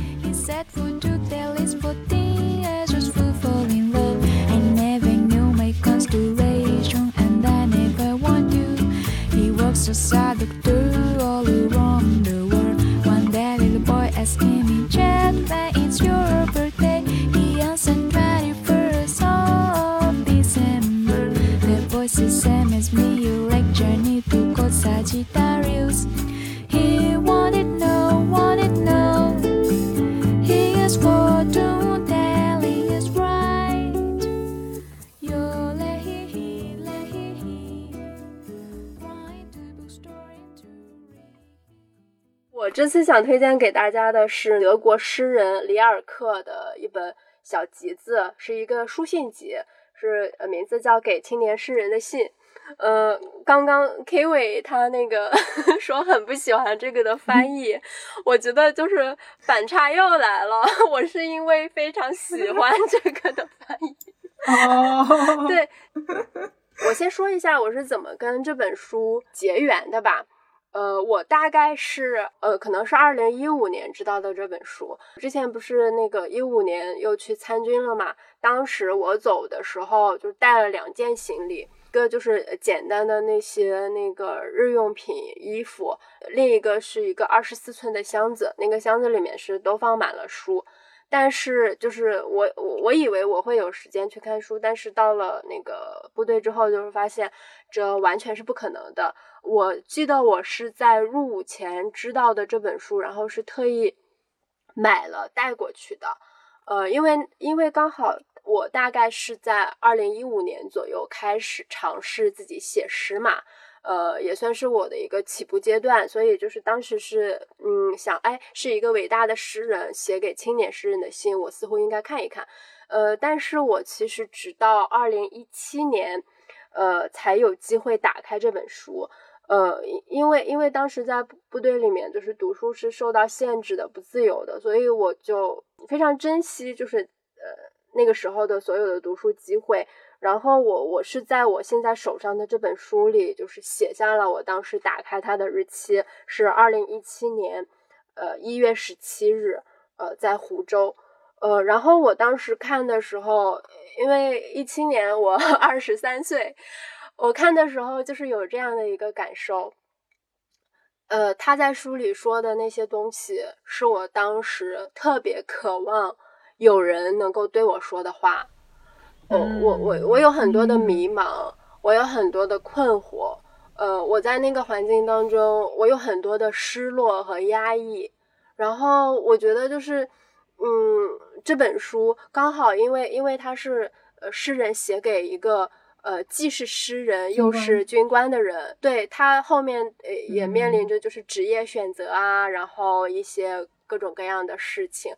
我这次想推荐给大家的是德国诗人里尔克的一本小集子，是一个书信集，是呃名字叫《给青年诗人的信》。呃，刚刚 K 伟他那个 说很不喜欢这个的翻译，我觉得就是反差又来了。我是因为非常喜欢 这个的翻译，哦，对，我先说一下我是怎么跟这本书结缘的吧。呃，我大概是呃，可能是二零一五年知道的这本书。之前不是那个一五年又去参军了嘛？当时我走的时候就带了两件行李，一一个就是简单的那些那个日用品、衣服，另一个是一个二十四寸的箱子，那个箱子里面是都放满了书。但是就是我我我以为我会有时间去看书，但是到了那个部队之后，就是发现这完全是不可能的。我记得我是在入伍前知道的这本书，然后是特意买了带过去的。呃，因为因为刚好我大概是在二零一五年左右开始尝试自己写诗嘛。呃，也算是我的一个起步阶段，所以就是当时是，嗯，想，哎，是一个伟大的诗人写给青年诗人的信，我似乎应该看一看。呃，但是我其实直到二零一七年，呃，才有机会打开这本书。呃，因为因为当时在部队里面，就是读书是受到限制的，不自由的，所以我就非常珍惜，就是呃那个时候的所有的读书机会。然后我我是在我现在手上的这本书里，就是写下了我当时打开它的日期是二零一七年，呃一月十七日，呃在湖州，呃然后我当时看的时候，因为一七年我 二十三岁，我看的时候就是有这样的一个感受，呃他在书里说的那些东西，是我当时特别渴望有人能够对我说的话。我我我我有很多的迷茫，我有很多的困惑，呃，我在那个环境当中，我有很多的失落和压抑，然后我觉得就是，嗯，这本书刚好因为因为他是呃诗人写给一个呃既是诗人又是军官的人，对他后面呃也面临着就是职业选择啊，然后一些各种各样的事情，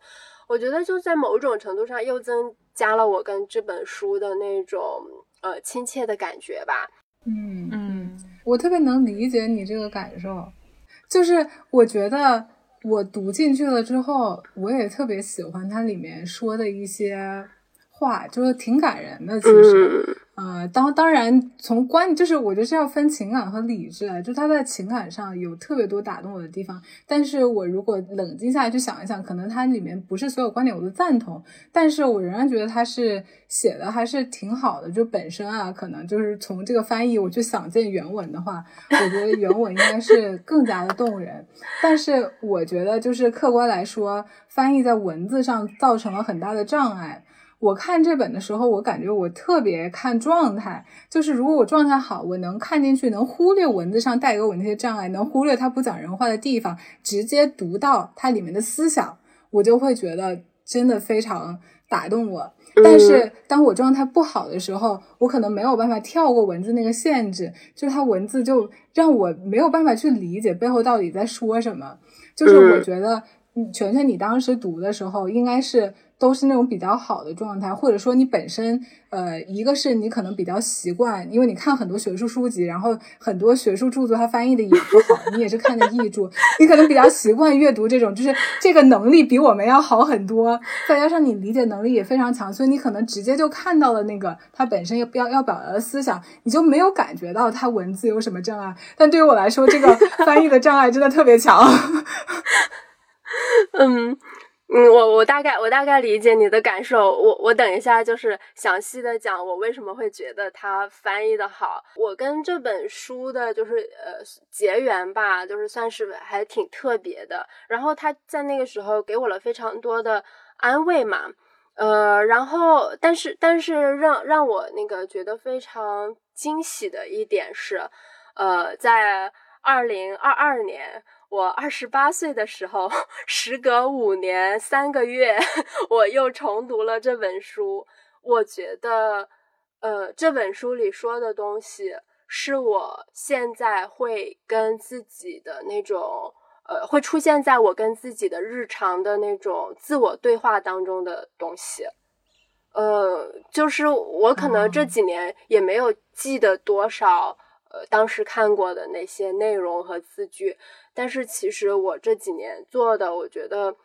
我觉得就在某种程度上又增。加了我跟这本书的那种呃亲切的感觉吧。嗯嗯，我特别能理解你这个感受，就是我觉得我读进去了之后，我也特别喜欢它里面说的一些话，就是挺感人的。其实。呃，当当然，从观就是我觉得是要分情感和理智啊。就他在情感上有特别多打动我的地方，但是我如果冷静下来去想一想，可能它里面不是所有观点我都赞同，但是我仍然觉得他是写的还是挺好的。就本身啊，可能就是从这个翻译我去想见原文的话，我觉得原文应该是更加的动人。但是我觉得就是客观来说，翻译在文字上造成了很大的障碍。我看这本的时候，我感觉我特别看状态，就是如果我状态好，我能看进去，能忽略文字上带给我那些障碍，能忽略它不讲人话的地方，直接读到它里面的思想，我就会觉得真的非常打动我。但是当我状态不好的时候，我可能没有办法跳过文字那个限制，就是它文字就让我没有办法去理解背后到底在说什么。就是我觉得，全全你当时读的时候，应该是。都是那种比较好的状态，或者说你本身，呃，一个是你可能比较习惯，因为你看很多学术书籍，然后很多学术著作它翻译的也不好，你也是看的译著，你可能比较习惯阅读这种，就是这个能力比我们要好很多，再加上你理解能力也非常强，所以你可能直接就看到了那个它本身要要要表达的思想，你就没有感觉到它文字有什么障碍。但对于我来说，这个翻译的障碍真的特别强。嗯。嗯，我我大概我大概理解你的感受。我我等一下就是详细的讲我为什么会觉得它翻译的好。我跟这本书的就是呃结缘吧，就是算是还挺特别的。然后他在那个时候给我了非常多的安慰嘛，呃，然后但是但是让让我那个觉得非常惊喜的一点是，呃，在二零二二年。我二十八岁的时候，时隔五年三个月，我又重读了这本书。我觉得，呃，这本书里说的东西，是我现在会跟自己的那种，呃，会出现在我跟自己的日常的那种自我对话当中的东西。呃，就是我可能这几年也没有记得多少。呃，当时看过的那些内容和字句，但是其实我这几年做的，我觉得，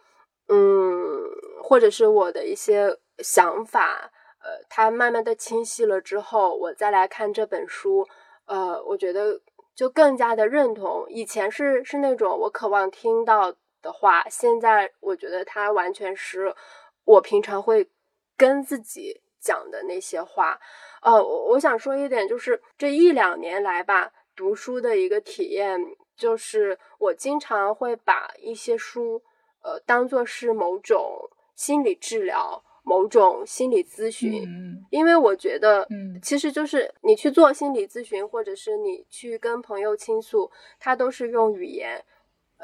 嗯，或者是我的一些想法，呃，它慢慢的清晰了之后，我再来看这本书，呃，我觉得就更加的认同。以前是是那种我渴望听到的话，现在我觉得它完全是我平常会跟自己讲的那些话。呃，我我想说一点，就是这一两年来吧，读书的一个体验，就是我经常会把一些书，呃，当做是某种心理治疗。某种心理咨询，因为我觉得，嗯，其实就是你去做心理咨询，或者是你去跟朋友倾诉，他都是用语言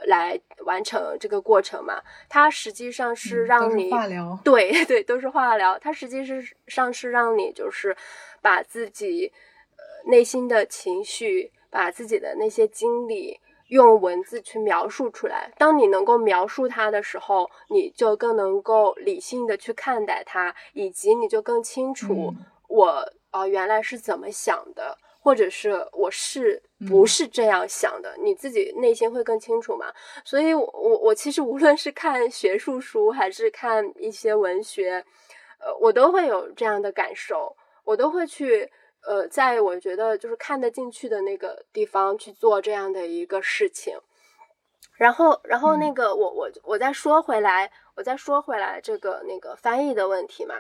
来完成这个过程嘛。它实际上是让你化疗，对 对，都是化疗。它实际是上是让你就是把自己呃内心的情绪，把自己的那些经历。用文字去描述出来。当你能够描述它的时候，你就更能够理性的去看待它，以及你就更清楚我啊原来是怎么想的，或者是我是不是这样想的，你自己内心会更清楚嘛？所以，我我我其实无论是看学术书还是看一些文学，呃，我都会有这样的感受，我都会去。呃，在我觉得就是看得进去的那个地方去做这样的一个事情，然后，然后那个我我我再说回来，我再说回来这个那个翻译的问题嘛，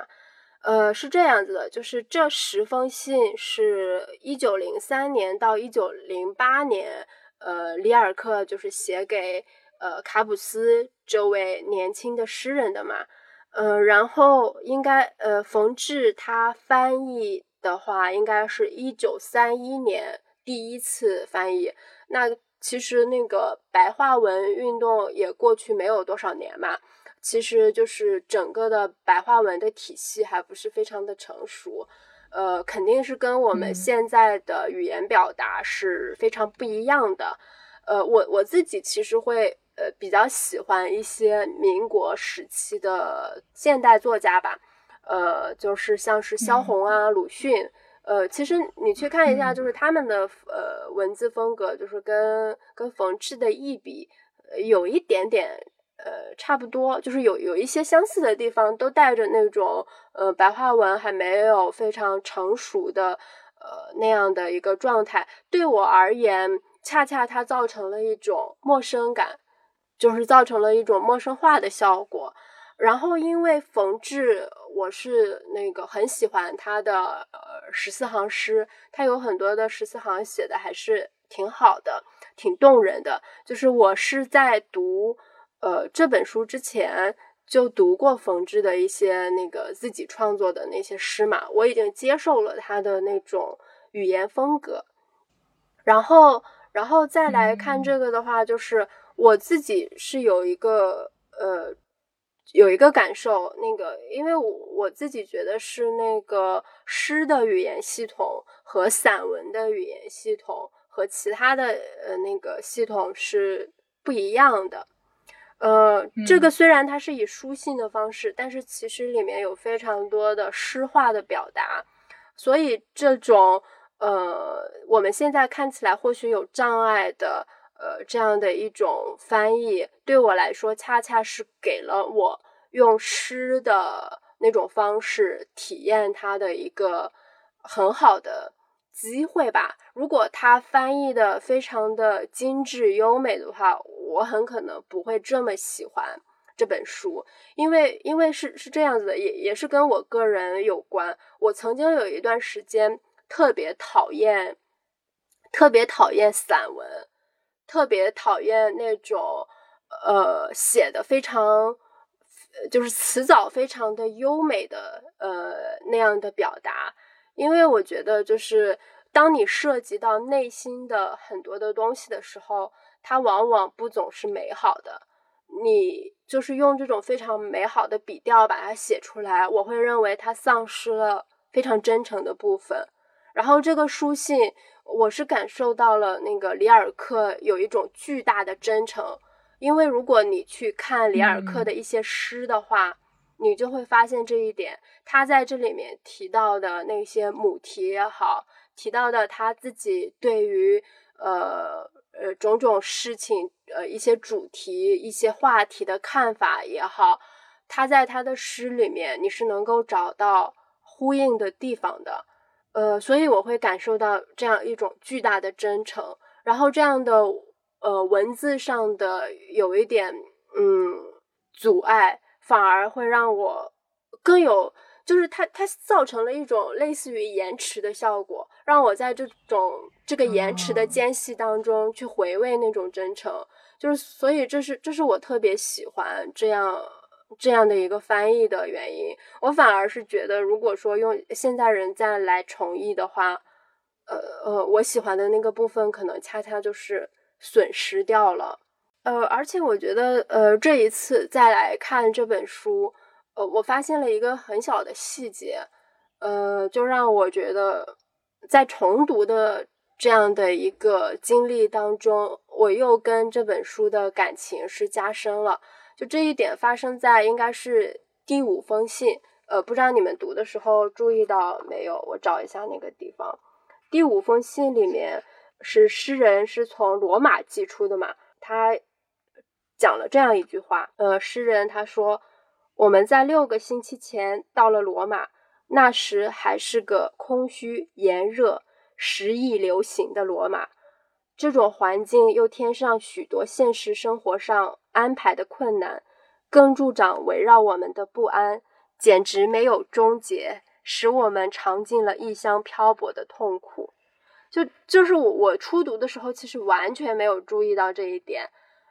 呃，是这样子的，就是这十封信是一九零三年到一九零八年，呃，里尔克就是写给呃卡普斯这位年轻的诗人的嘛，嗯，然后应该呃冯至他翻译。的话，应该是一九三一年第一次翻译。那其实那个白话文运动也过去没有多少年嘛，其实就是整个的白话文的体系还不是非常的成熟，呃，肯定是跟我们现在的语言表达是非常不一样的。呃，我我自己其实会呃比较喜欢一些民国时期的现代作家吧。呃，就是像是萧红啊、鲁迅，呃，其实你去看一下，就是他们的呃文字风格，就是跟跟冯至的一比有一点点呃差不多，就是有有一些相似的地方，都带着那种呃白话文还没有非常成熟的呃那样的一个状态。对我而言，恰恰它造成了一种陌生感，就是造成了一种陌生化的效果。然后，因为冯至，我是那个很喜欢他的呃十四行诗，他有很多的十四行写的还是挺好的，挺动人的。就是我是在读呃这本书之前就读过冯至的一些那个自己创作的那些诗嘛，我已经接受了他的那种语言风格。然后，然后再来看这个的话，就是我自己是有一个呃。有一个感受，那个，因为我我自己觉得是那个诗的语言系统和散文的语言系统和其他的呃那个系统是不一样的。呃，这个虽然它是以书信的方式，但是其实里面有非常多的诗化的表达，所以这种呃我们现在看起来或许有障碍的。呃，这样的一种翻译对我来说，恰恰是给了我用诗的那种方式体验它的一个很好的机会吧。如果它翻译的非常的精致优美的话，我很可能不会这么喜欢这本书，因为因为是是这样子的，也也是跟我个人有关。我曾经有一段时间特别讨厌，特别讨厌散文。特别讨厌那种，呃，写的非常，就是词藻非常的优美的，呃，那样的表达。因为我觉得，就是当你涉及到内心的很多的东西的时候，它往往不总是美好的。你就是用这种非常美好的笔调把它写出来，我会认为它丧失了非常真诚的部分。然后这个书信。我是感受到了那个里尔克有一种巨大的真诚，因为如果你去看里尔克的一些诗的话，你就会发现这一点。他在这里面提到的那些母题也好，提到的他自己对于呃呃种种事情呃一些主题一些话题的看法也好，他在他的诗里面你是能够找到。呼应的地方的。呃，所以我会感受到这样一种巨大的真诚，然后这样的呃文字上的有一点嗯阻碍，反而会让我更有，就是它它造成了一种类似于延迟的效果，让我在这种这个延迟的间隙当中去回味那种真诚，就是所以这是这是我特别喜欢这样。这样的一个翻译的原因，我反而是觉得，如果说用现代人再来重译的话，呃呃，我喜欢的那个部分可能恰恰就是损失掉了。呃，而且我觉得，呃，这一次再来看这本书，呃，我发现了一个很小的细节，呃，就让我觉得在重读的这样的一个经历当中，我又跟这本书的感情是加深了。就这一点发生在应该是第五封信，呃，不知道你们读的时候注意到没有？我找一下那个地方。第五封信里面是诗人是从罗马寄出的嘛？他讲了这样一句话，呃，诗人他说：“我们在六个星期前到了罗马，那时还是个空虚、炎热、时疫流行的罗马。这种环境又添上许多现实生活上。”安排的困难，更助长围绕我们的不安，简直没有终结，使我们尝尽了异乡漂泊的痛苦。就就是我我初读的时候，其实完全没有注意到这一点。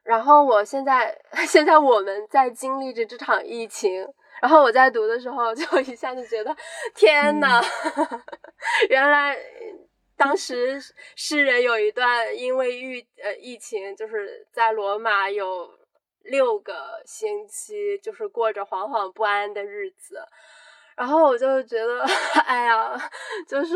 然后我现在 现在我们在经历着这场疫情，然后我在读的时候，就一下子觉得，天呐，原来。当时诗人有一段因为疫呃疫情，就是在罗马有。六个星期就是过着惶惶不安的日子，然后我就觉得，哎呀，就是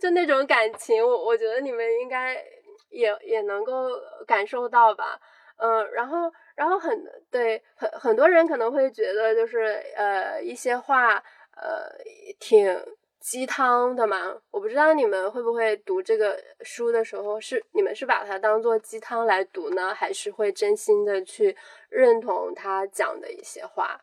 就那种感情，我我觉得你们应该也也能够感受到吧，嗯，然后然后很对很很多人可能会觉得就是呃一些话呃挺。鸡汤的嘛，我不知道你们会不会读这个书的时候，是你们是把它当做鸡汤来读呢，还是会真心的去认同他讲的一些话？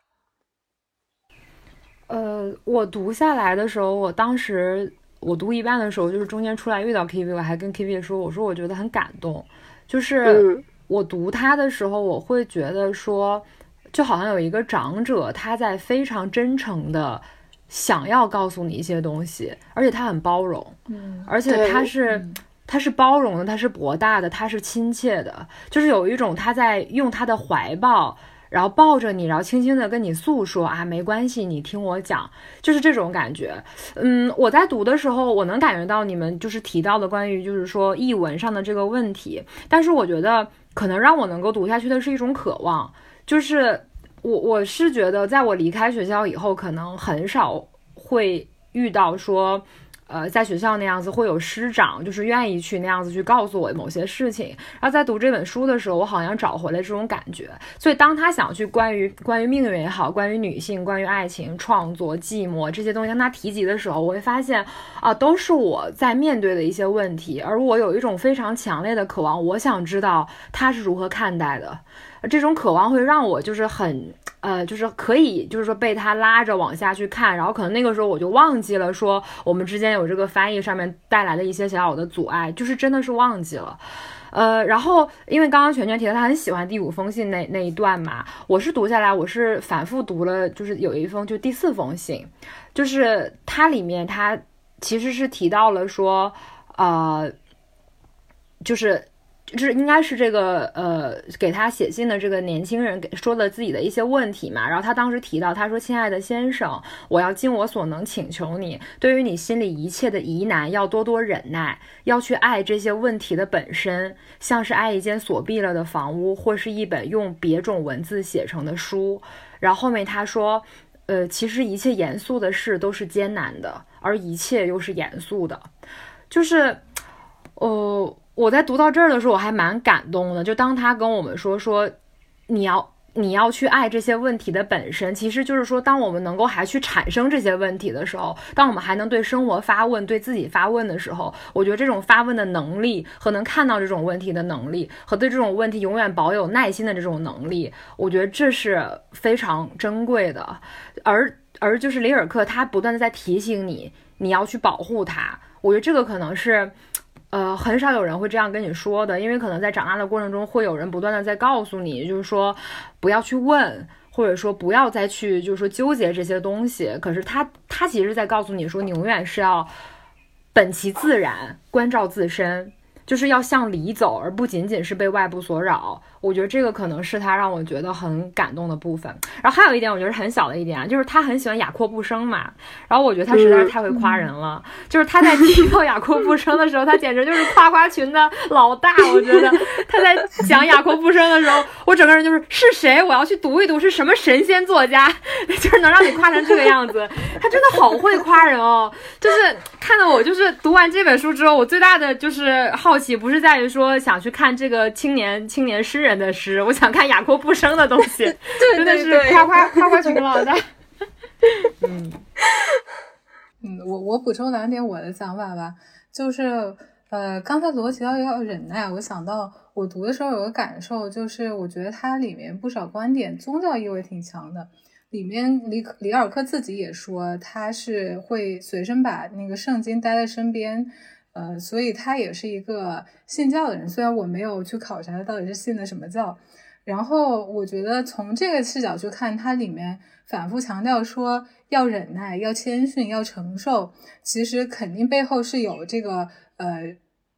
呃，我读下来的时候，我当时我读一半的时候，就是中间出来遇到 K V，我还跟 K V 说，我说我觉得很感动，就是我读他的时候，我会觉得说，就好像有一个长者，他在非常真诚的。想要告诉你一些东西，而且他很包容，嗯，而且他是他是包容的，他是博大的，他是亲切的，就是有一种他在用他的怀抱，然后抱着你，然后轻轻的跟你诉说啊，没关系，你听我讲，就是这种感觉。嗯，我在读的时候，我能感觉到你们就是提到的关于就是说译文上的这个问题，但是我觉得可能让我能够读下去的是一种渴望，就是。我我是觉得，在我离开学校以后，可能很少会遇到说，呃，在学校那样子会有师长，就是愿意去那样子去告诉我某些事情。然后在读这本书的时候，我好像找回了这种感觉。所以当他想去关于关于命运也好，关于女性、关于爱情、创作、寂寞这些东西跟他提及的时候，我会发现啊，都是我在面对的一些问题，而我有一种非常强烈的渴望，我想知道他是如何看待的。这种渴望会让我就是很呃，就是可以就是说被他拉着往下去看，然后可能那个时候我就忘记了说我们之间有这个翻译上面带来的一些小小的阻碍，就是真的是忘记了。呃，然后因为刚刚全全提到他很喜欢第五封信那那一段嘛，我是读下来我是反复读了，就是有一封就第四封信，就是它里面它其实是提到了说呃，就是。就是应该是这个呃，给他写信的这个年轻人给说了自己的一些问题嘛，然后他当时提到，他说：“亲爱的先生，我要尽我所能请求你，对于你心里一切的疑难，要多多忍耐，要去爱这些问题的本身，像是爱一间锁闭了的房屋，或是一本用别种文字写成的书。”然后后面他说：“呃，其实一切严肃的事都是艰难的，而一切又是严肃的，就是，呃。”我在读到这儿的时候，我还蛮感动的。就当他跟我们说说，你要你要去爱这些问题的本身，其实就是说，当我们能够还去产生这些问题的时候，当我们还能对生活发问、对自己发问的时候，我觉得这种发问的能力和能看到这种问题的能力，和对这种问题永远保有耐心的这种能力，我觉得这是非常珍贵的。而而就是里尔克他不断的在提醒你，你要去保护他。我觉得这个可能是，呃，很少有人会这样跟你说的，因为可能在长大的过程中，会有人不断的在告诉你，就是说不要去问，或者说不要再去，就是说纠结这些东西。可是他他其实在告诉你说，你永远是要本其自然，关照自身。就是要向里走，而不仅仅是被外部所扰。我觉得这个可能是他让我觉得很感动的部分。然后还有一点，我觉得很小的一点啊，就是他很喜欢雅阔布生嘛。然后我觉得他实在是太会夸人了。就是他在提到雅阔布生的时候，他简直就是夸夸群的老大。我觉得他在讲雅阔布生的时候，我整个人就是是谁？我要去读一读是什么神仙作家，就是能让你夸成这个样子。他真的好会夸人哦。就是看到我，就是读完这本书之后，我最大的就是好奇，不是在于说想去看这个青年青年诗人。的诗，我想看雅阔布生的东西，真的是夸夸夸夸群老大。嗯嗯，我我补充两点我的想法吧，就是呃，刚才罗提到要忍耐，我想到我读的时候有个感受，就是我觉得它里面不少观点宗教意味挺强的。里面里里尔克自己也说，他是会随身把那个圣经带在身边。呃，所以他也是一个信教的人，虽然我没有去考察他到底是信的什么教。然后我觉得从这个视角去看，它里面反复强调说要忍耐、要谦逊、要承受，其实肯定背后是有这个呃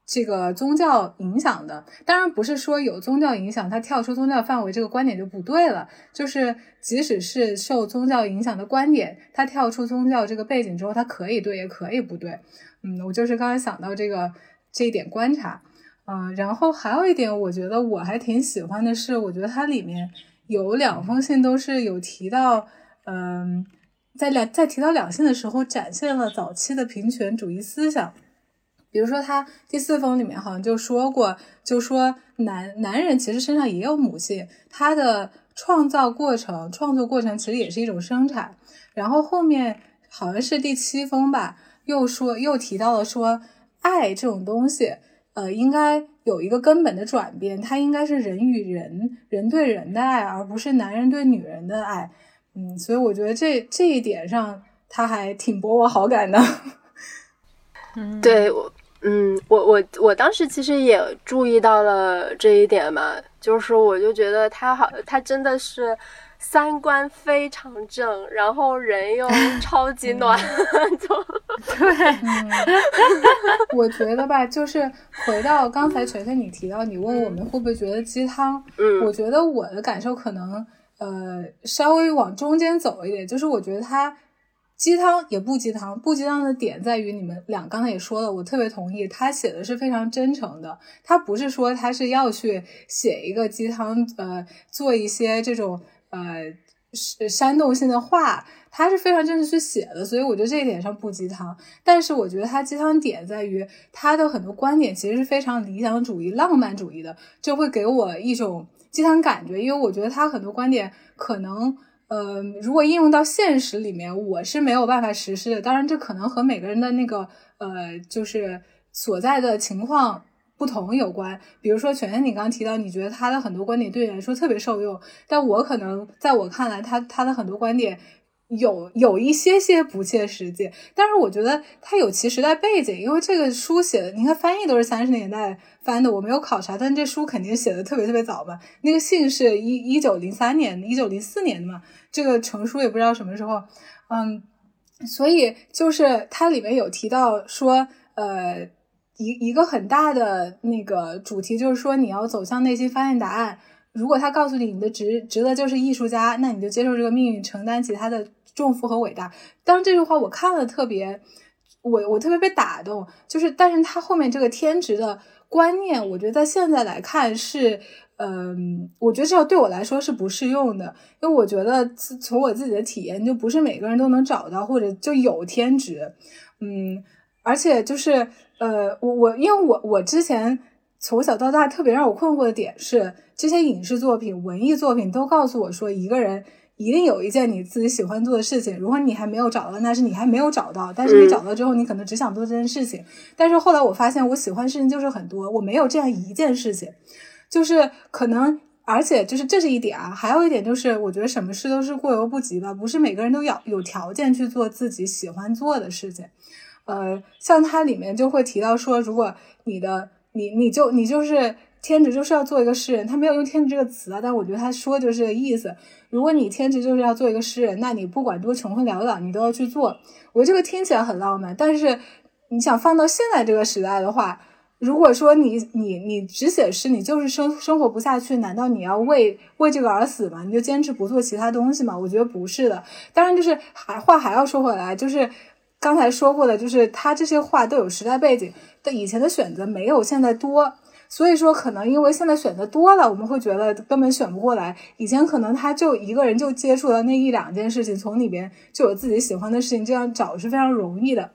这个宗教影响的。当然不是说有宗教影响，他跳出宗教范围这个观点就不对了。就是即使是受宗教影响的观点，他跳出宗教这个背景之后，他可以对，也可以不对。嗯，我就是刚才想到这个这一点观察，嗯，然后还有一点，我觉得我还挺喜欢的是，我觉得它里面有两封信都是有提到，嗯，在两在提到两性的时候，展现了早期的平权主义思想。比如说，他第四封里面好像就说过，就说男男人其实身上也有母性，他的创造过程、创作过程其实也是一种生产。然后后面好像是第七封吧。又说又提到了说，爱这种东西，呃，应该有一个根本的转变，它应该是人与人、人对人的爱，而不是男人对女人的爱。嗯，所以我觉得这这一点上，他还挺博我好感的。嗯，对我，嗯，我我我当时其实也注意到了这一点嘛，就是我就觉得他好，他真的是。三观非常正，然后人又 超级暖，就对。我觉得吧，就是回到刚才晨晨你提到，你问我们会不会觉得鸡汤？嗯，我觉得我的感受可能呃稍微往中间走一点，就是我觉得它鸡汤也不鸡汤，不鸡汤的点在于你们俩刚才也说了，我特别同意，他写的是非常真诚的，他不是说他是要去写一个鸡汤，呃，做一些这种。呃，是煽动性的话，他是非常正式去写的，所以我觉得这一点上不鸡汤。但是我觉得他鸡汤点在于他的很多观点其实是非常理想主义、浪漫主义的，就会给我一种鸡汤感觉。因为我觉得他很多观点可能，呃，如果应用到现实里面，我是没有办法实施的。当然，这可能和每个人的那个呃，就是所在的情况。不同有关，比如说全全，你刚刚提到，你觉得他的很多观点对你来说特别受用，但我可能在我看来，他他的很多观点有有一些些不切实际。但是我觉得它有其时代背景，因为这个书写的，你看翻译都是三十年代翻的，我没有考察，但这书肯定写的特别特别早吧？那个信是一一九零三年、一九零四年的嘛，这个成书也不知道什么时候，嗯，所以就是它里面有提到说，呃。一一个很大的那个主题就是说，你要走向内心发现答案。如果他告诉你你的职职责就是艺术家，那你就接受这个命运，承担起他的重负和伟大。当这句话我看了特别，我我特别被打动。就是，但是他后面这个天职的观念，我觉得在现在来看是，嗯，我觉得至少对我来说是不适用的。因为我觉得从我自己的体验，就不是每个人都能找到或者就有天职，嗯，而且就是。呃，我我因为我我之前从小到大特别让我困惑的点是，这些影视作品、文艺作品都告诉我说，一个人一定有一件你自己喜欢做的事情。如果你还没有找到，那是你还没有找到；但是你找到之后，你可能只想做这件事情。但是后来我发现，我喜欢事情就是很多，我没有这样一件事情，就是可能而且就是这是一点啊，还有一点就是，我觉得什么事都是过犹不及吧，不是每个人都要有条件去做自己喜欢做的事情。呃，像它里面就会提到说，如果你的你你就你就是天职就是要做一个诗人，他没有用天职这个词啊，但我觉得他说就是这个意思。如果你天职就是要做一个诗人，那你不管多穷困潦倒，你都要去做。我觉得这个听起来很浪漫，但是你想放到现在这个时代的话，如果说你你你只写诗，你就是生生活不下去，难道你要为为这个而死吗？你就坚持不做其他东西吗？我觉得不是的。当然，就是还话还要说回来，就是刚才说过的，就是他这些话都有时代背景，的以前的选择没有现在多。所以说，可能因为现在选择多了，我们会觉得根本选不过来。以前可能他就一个人就接触了那一两件事情，从里边就有自己喜欢的事情，这样找是非常容易的。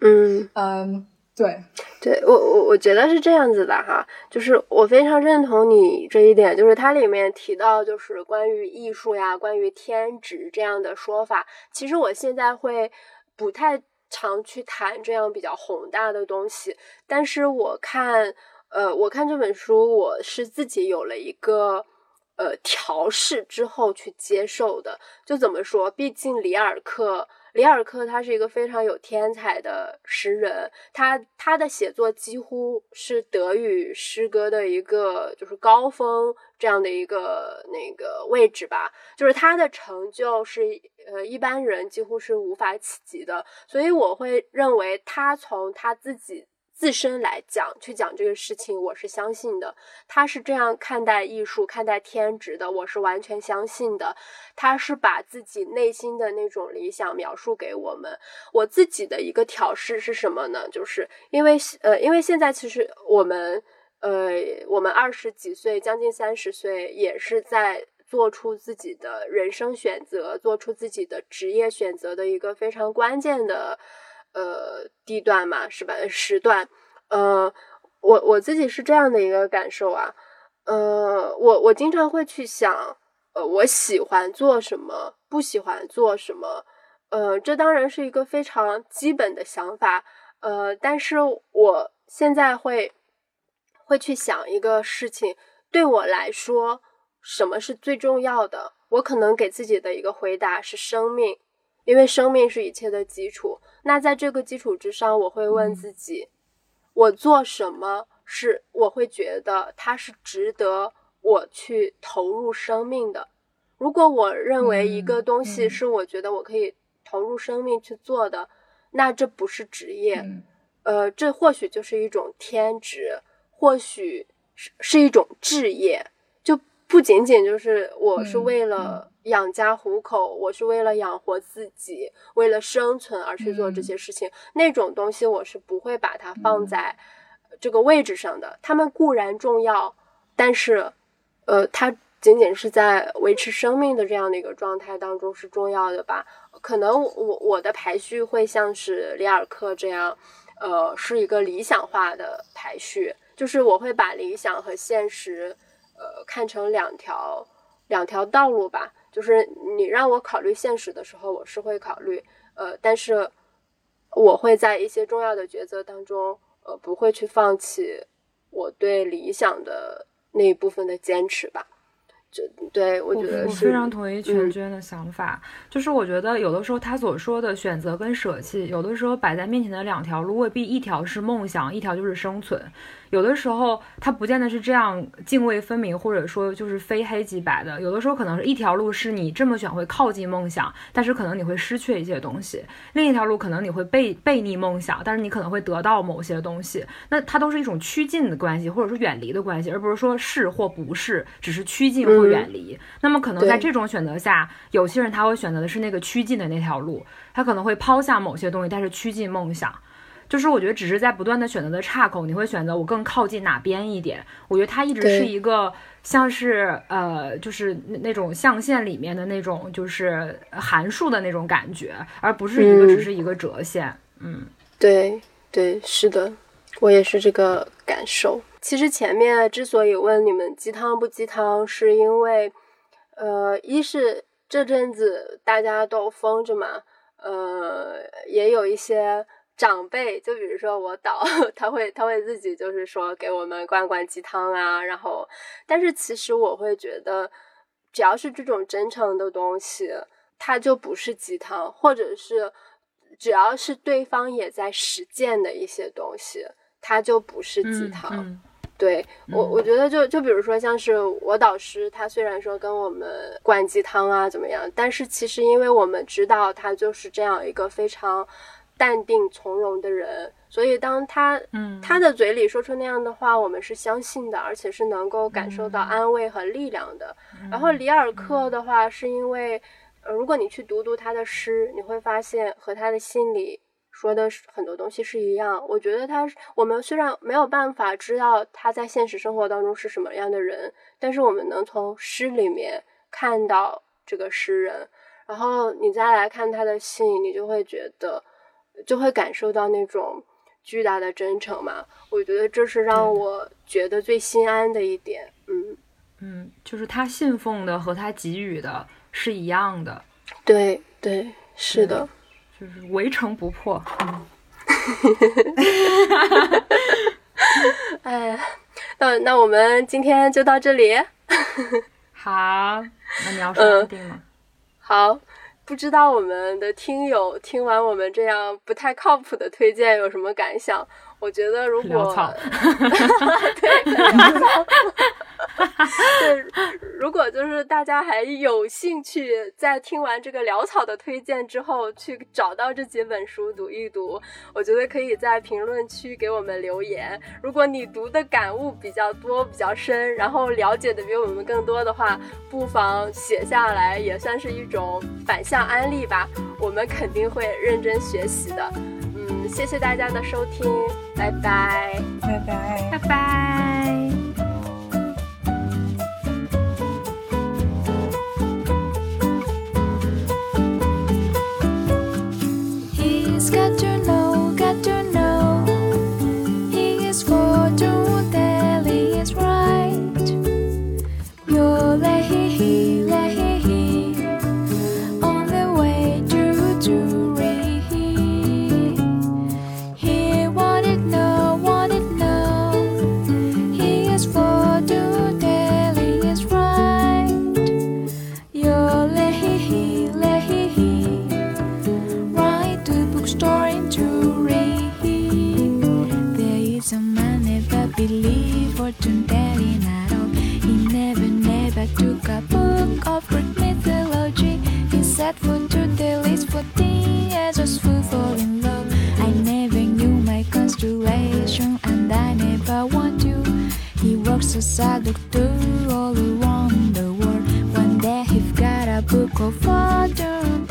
嗯嗯，对，对我我我觉得是这样子的哈，就是我非常认同你这一点，就是它里面提到就是关于艺术呀、关于天职这样的说法，其实我现在会不太常去谈这样比较宏大的东西，但是我看。呃，我看这本书，我是自己有了一个呃调试之后去接受的。就怎么说？毕竟里尔克，里尔克他是一个非常有天才的诗人，他他的写作几乎是德语诗歌的一个就是高峰这样的一个那个位置吧。就是他的成就是呃一般人几乎是无法企及的，所以我会认为他从他自己。自身来讲，去讲这个事情，我是相信的。他是这样看待艺术、看待天职的，我是完全相信的。他是把自己内心的那种理想描述给我们。我自己的一个调试是什么呢？就是因为呃，因为现在其实我们呃，我们二十几岁，将近三十岁，也是在做出自己的人生选择，做出自己的职业选择的一个非常关键的。呃，地段嘛，是吧？时段，呃，我我自己是这样的一个感受啊，呃，我我经常会去想，呃，我喜欢做什么，不喜欢做什么，呃，这当然是一个非常基本的想法，呃，但是我现在会会去想一个事情，对我来说，什么是最重要的？我可能给自己的一个回答是生命。因为生命是一切的基础，那在这个基础之上，我会问自己：我做什么是我会觉得它是值得我去投入生命的？如果我认为一个东西是我觉得我可以投入生命去做的，那这不是职业，呃，这或许就是一种天职，或许是是一种置业，就不仅仅就是我是为了。养家糊口，我是为了养活自己，为了生存而去做这些事情。那种东西我是不会把它放在这个位置上的。他们固然重要，但是，呃，它仅仅是在维持生命的这样的一个状态当中是重要的吧？可能我我的排序会像是里尔克这样，呃，是一个理想化的排序，就是我会把理想和现实，呃，看成两条两条道路吧。就是你让我考虑现实的时候，我是会考虑，呃，但是我会在一些重要的抉择当中，呃，不会去放弃我对理想的那一部分的坚持吧。对，我觉得我非常同意全娟的想法，就是我觉得有的时候他所说的选择跟舍弃，有的时候摆在面前的两条路未必一条是梦想，一条就是生存。有的时候它不见得是这样泾渭分明，或者说就是非黑即白的。有的时候可能是一条路是你这么选会靠近梦想，但是可能你会失去一些东西；另一条路可能你会背背逆梦想，但是你可能会得到某些东西。那它都是一种趋近的关系，或者说远离的关系，而不是说是或不是，只是趋近或远离。那么可能在这种选择下，有些人他会选择的是那个趋近的那条路，他可能会抛下某些东西，但是趋近梦想。就是我觉得只是在不断的选择的岔口，你会选择我更靠近哪边一点。我觉得它一直是一个像是呃，就是那那种象限里面的那种就是函数的那种感觉，而不是一个只是一个折线。嗯，对对，是的，我也是这个感受。其实前面之所以问你们鸡汤不鸡汤，是因为呃，一是这阵子大家都疯着嘛，呃，也有一些。长辈，就比如说我导，他会他会自己就是说给我们灌灌鸡汤啊，然后，但是其实我会觉得，只要是这种真诚的东西，它就不是鸡汤，或者是只要是对方也在实践的一些东西，它就不是鸡汤。对我，我觉得就就比如说像是我导师，他虽然说跟我们灌鸡汤啊怎么样，但是其实因为我们知道他就是这样一个非常。淡定从容的人，所以当他嗯他的嘴里说出那样的话，我们是相信的，而且是能够感受到安慰和力量的。然后里尔克的话，是因为呃，如果你去读读他的诗，你会发现和他的心里说的很多东西是一样。我觉得他，我们虽然没有办法知道他在现实生活当中是什么样的人，但是我们能从诗里面看到这个诗人。然后你再来看他的信，你就会觉得。就会感受到那种巨大的真诚嘛，我觉得这是让我觉得最心安的一点。嗯嗯，就是他信奉的和他给予的是一样的。对对，是的，就是围城不破。哎，那那我们今天就到这里。好，那你要说定吗？好。不知道我们的听友听完我们这样不太靠谱的推荐有什么感想？我觉得如果 对。对，如果就是大家还有兴趣，在听完这个潦草的推荐之后，去找到这几本书读一读，我觉得可以在评论区给我们留言。如果你读的感悟比较多、比较深，然后了解的比我们更多的话，不妨写下来，也算是一种反向安利吧。我们肯定会认真学习的。嗯，谢谢大家的收听，拜拜，拜拜，拜拜。I want to. He walks as a through all around the world. One day he's got a book of water.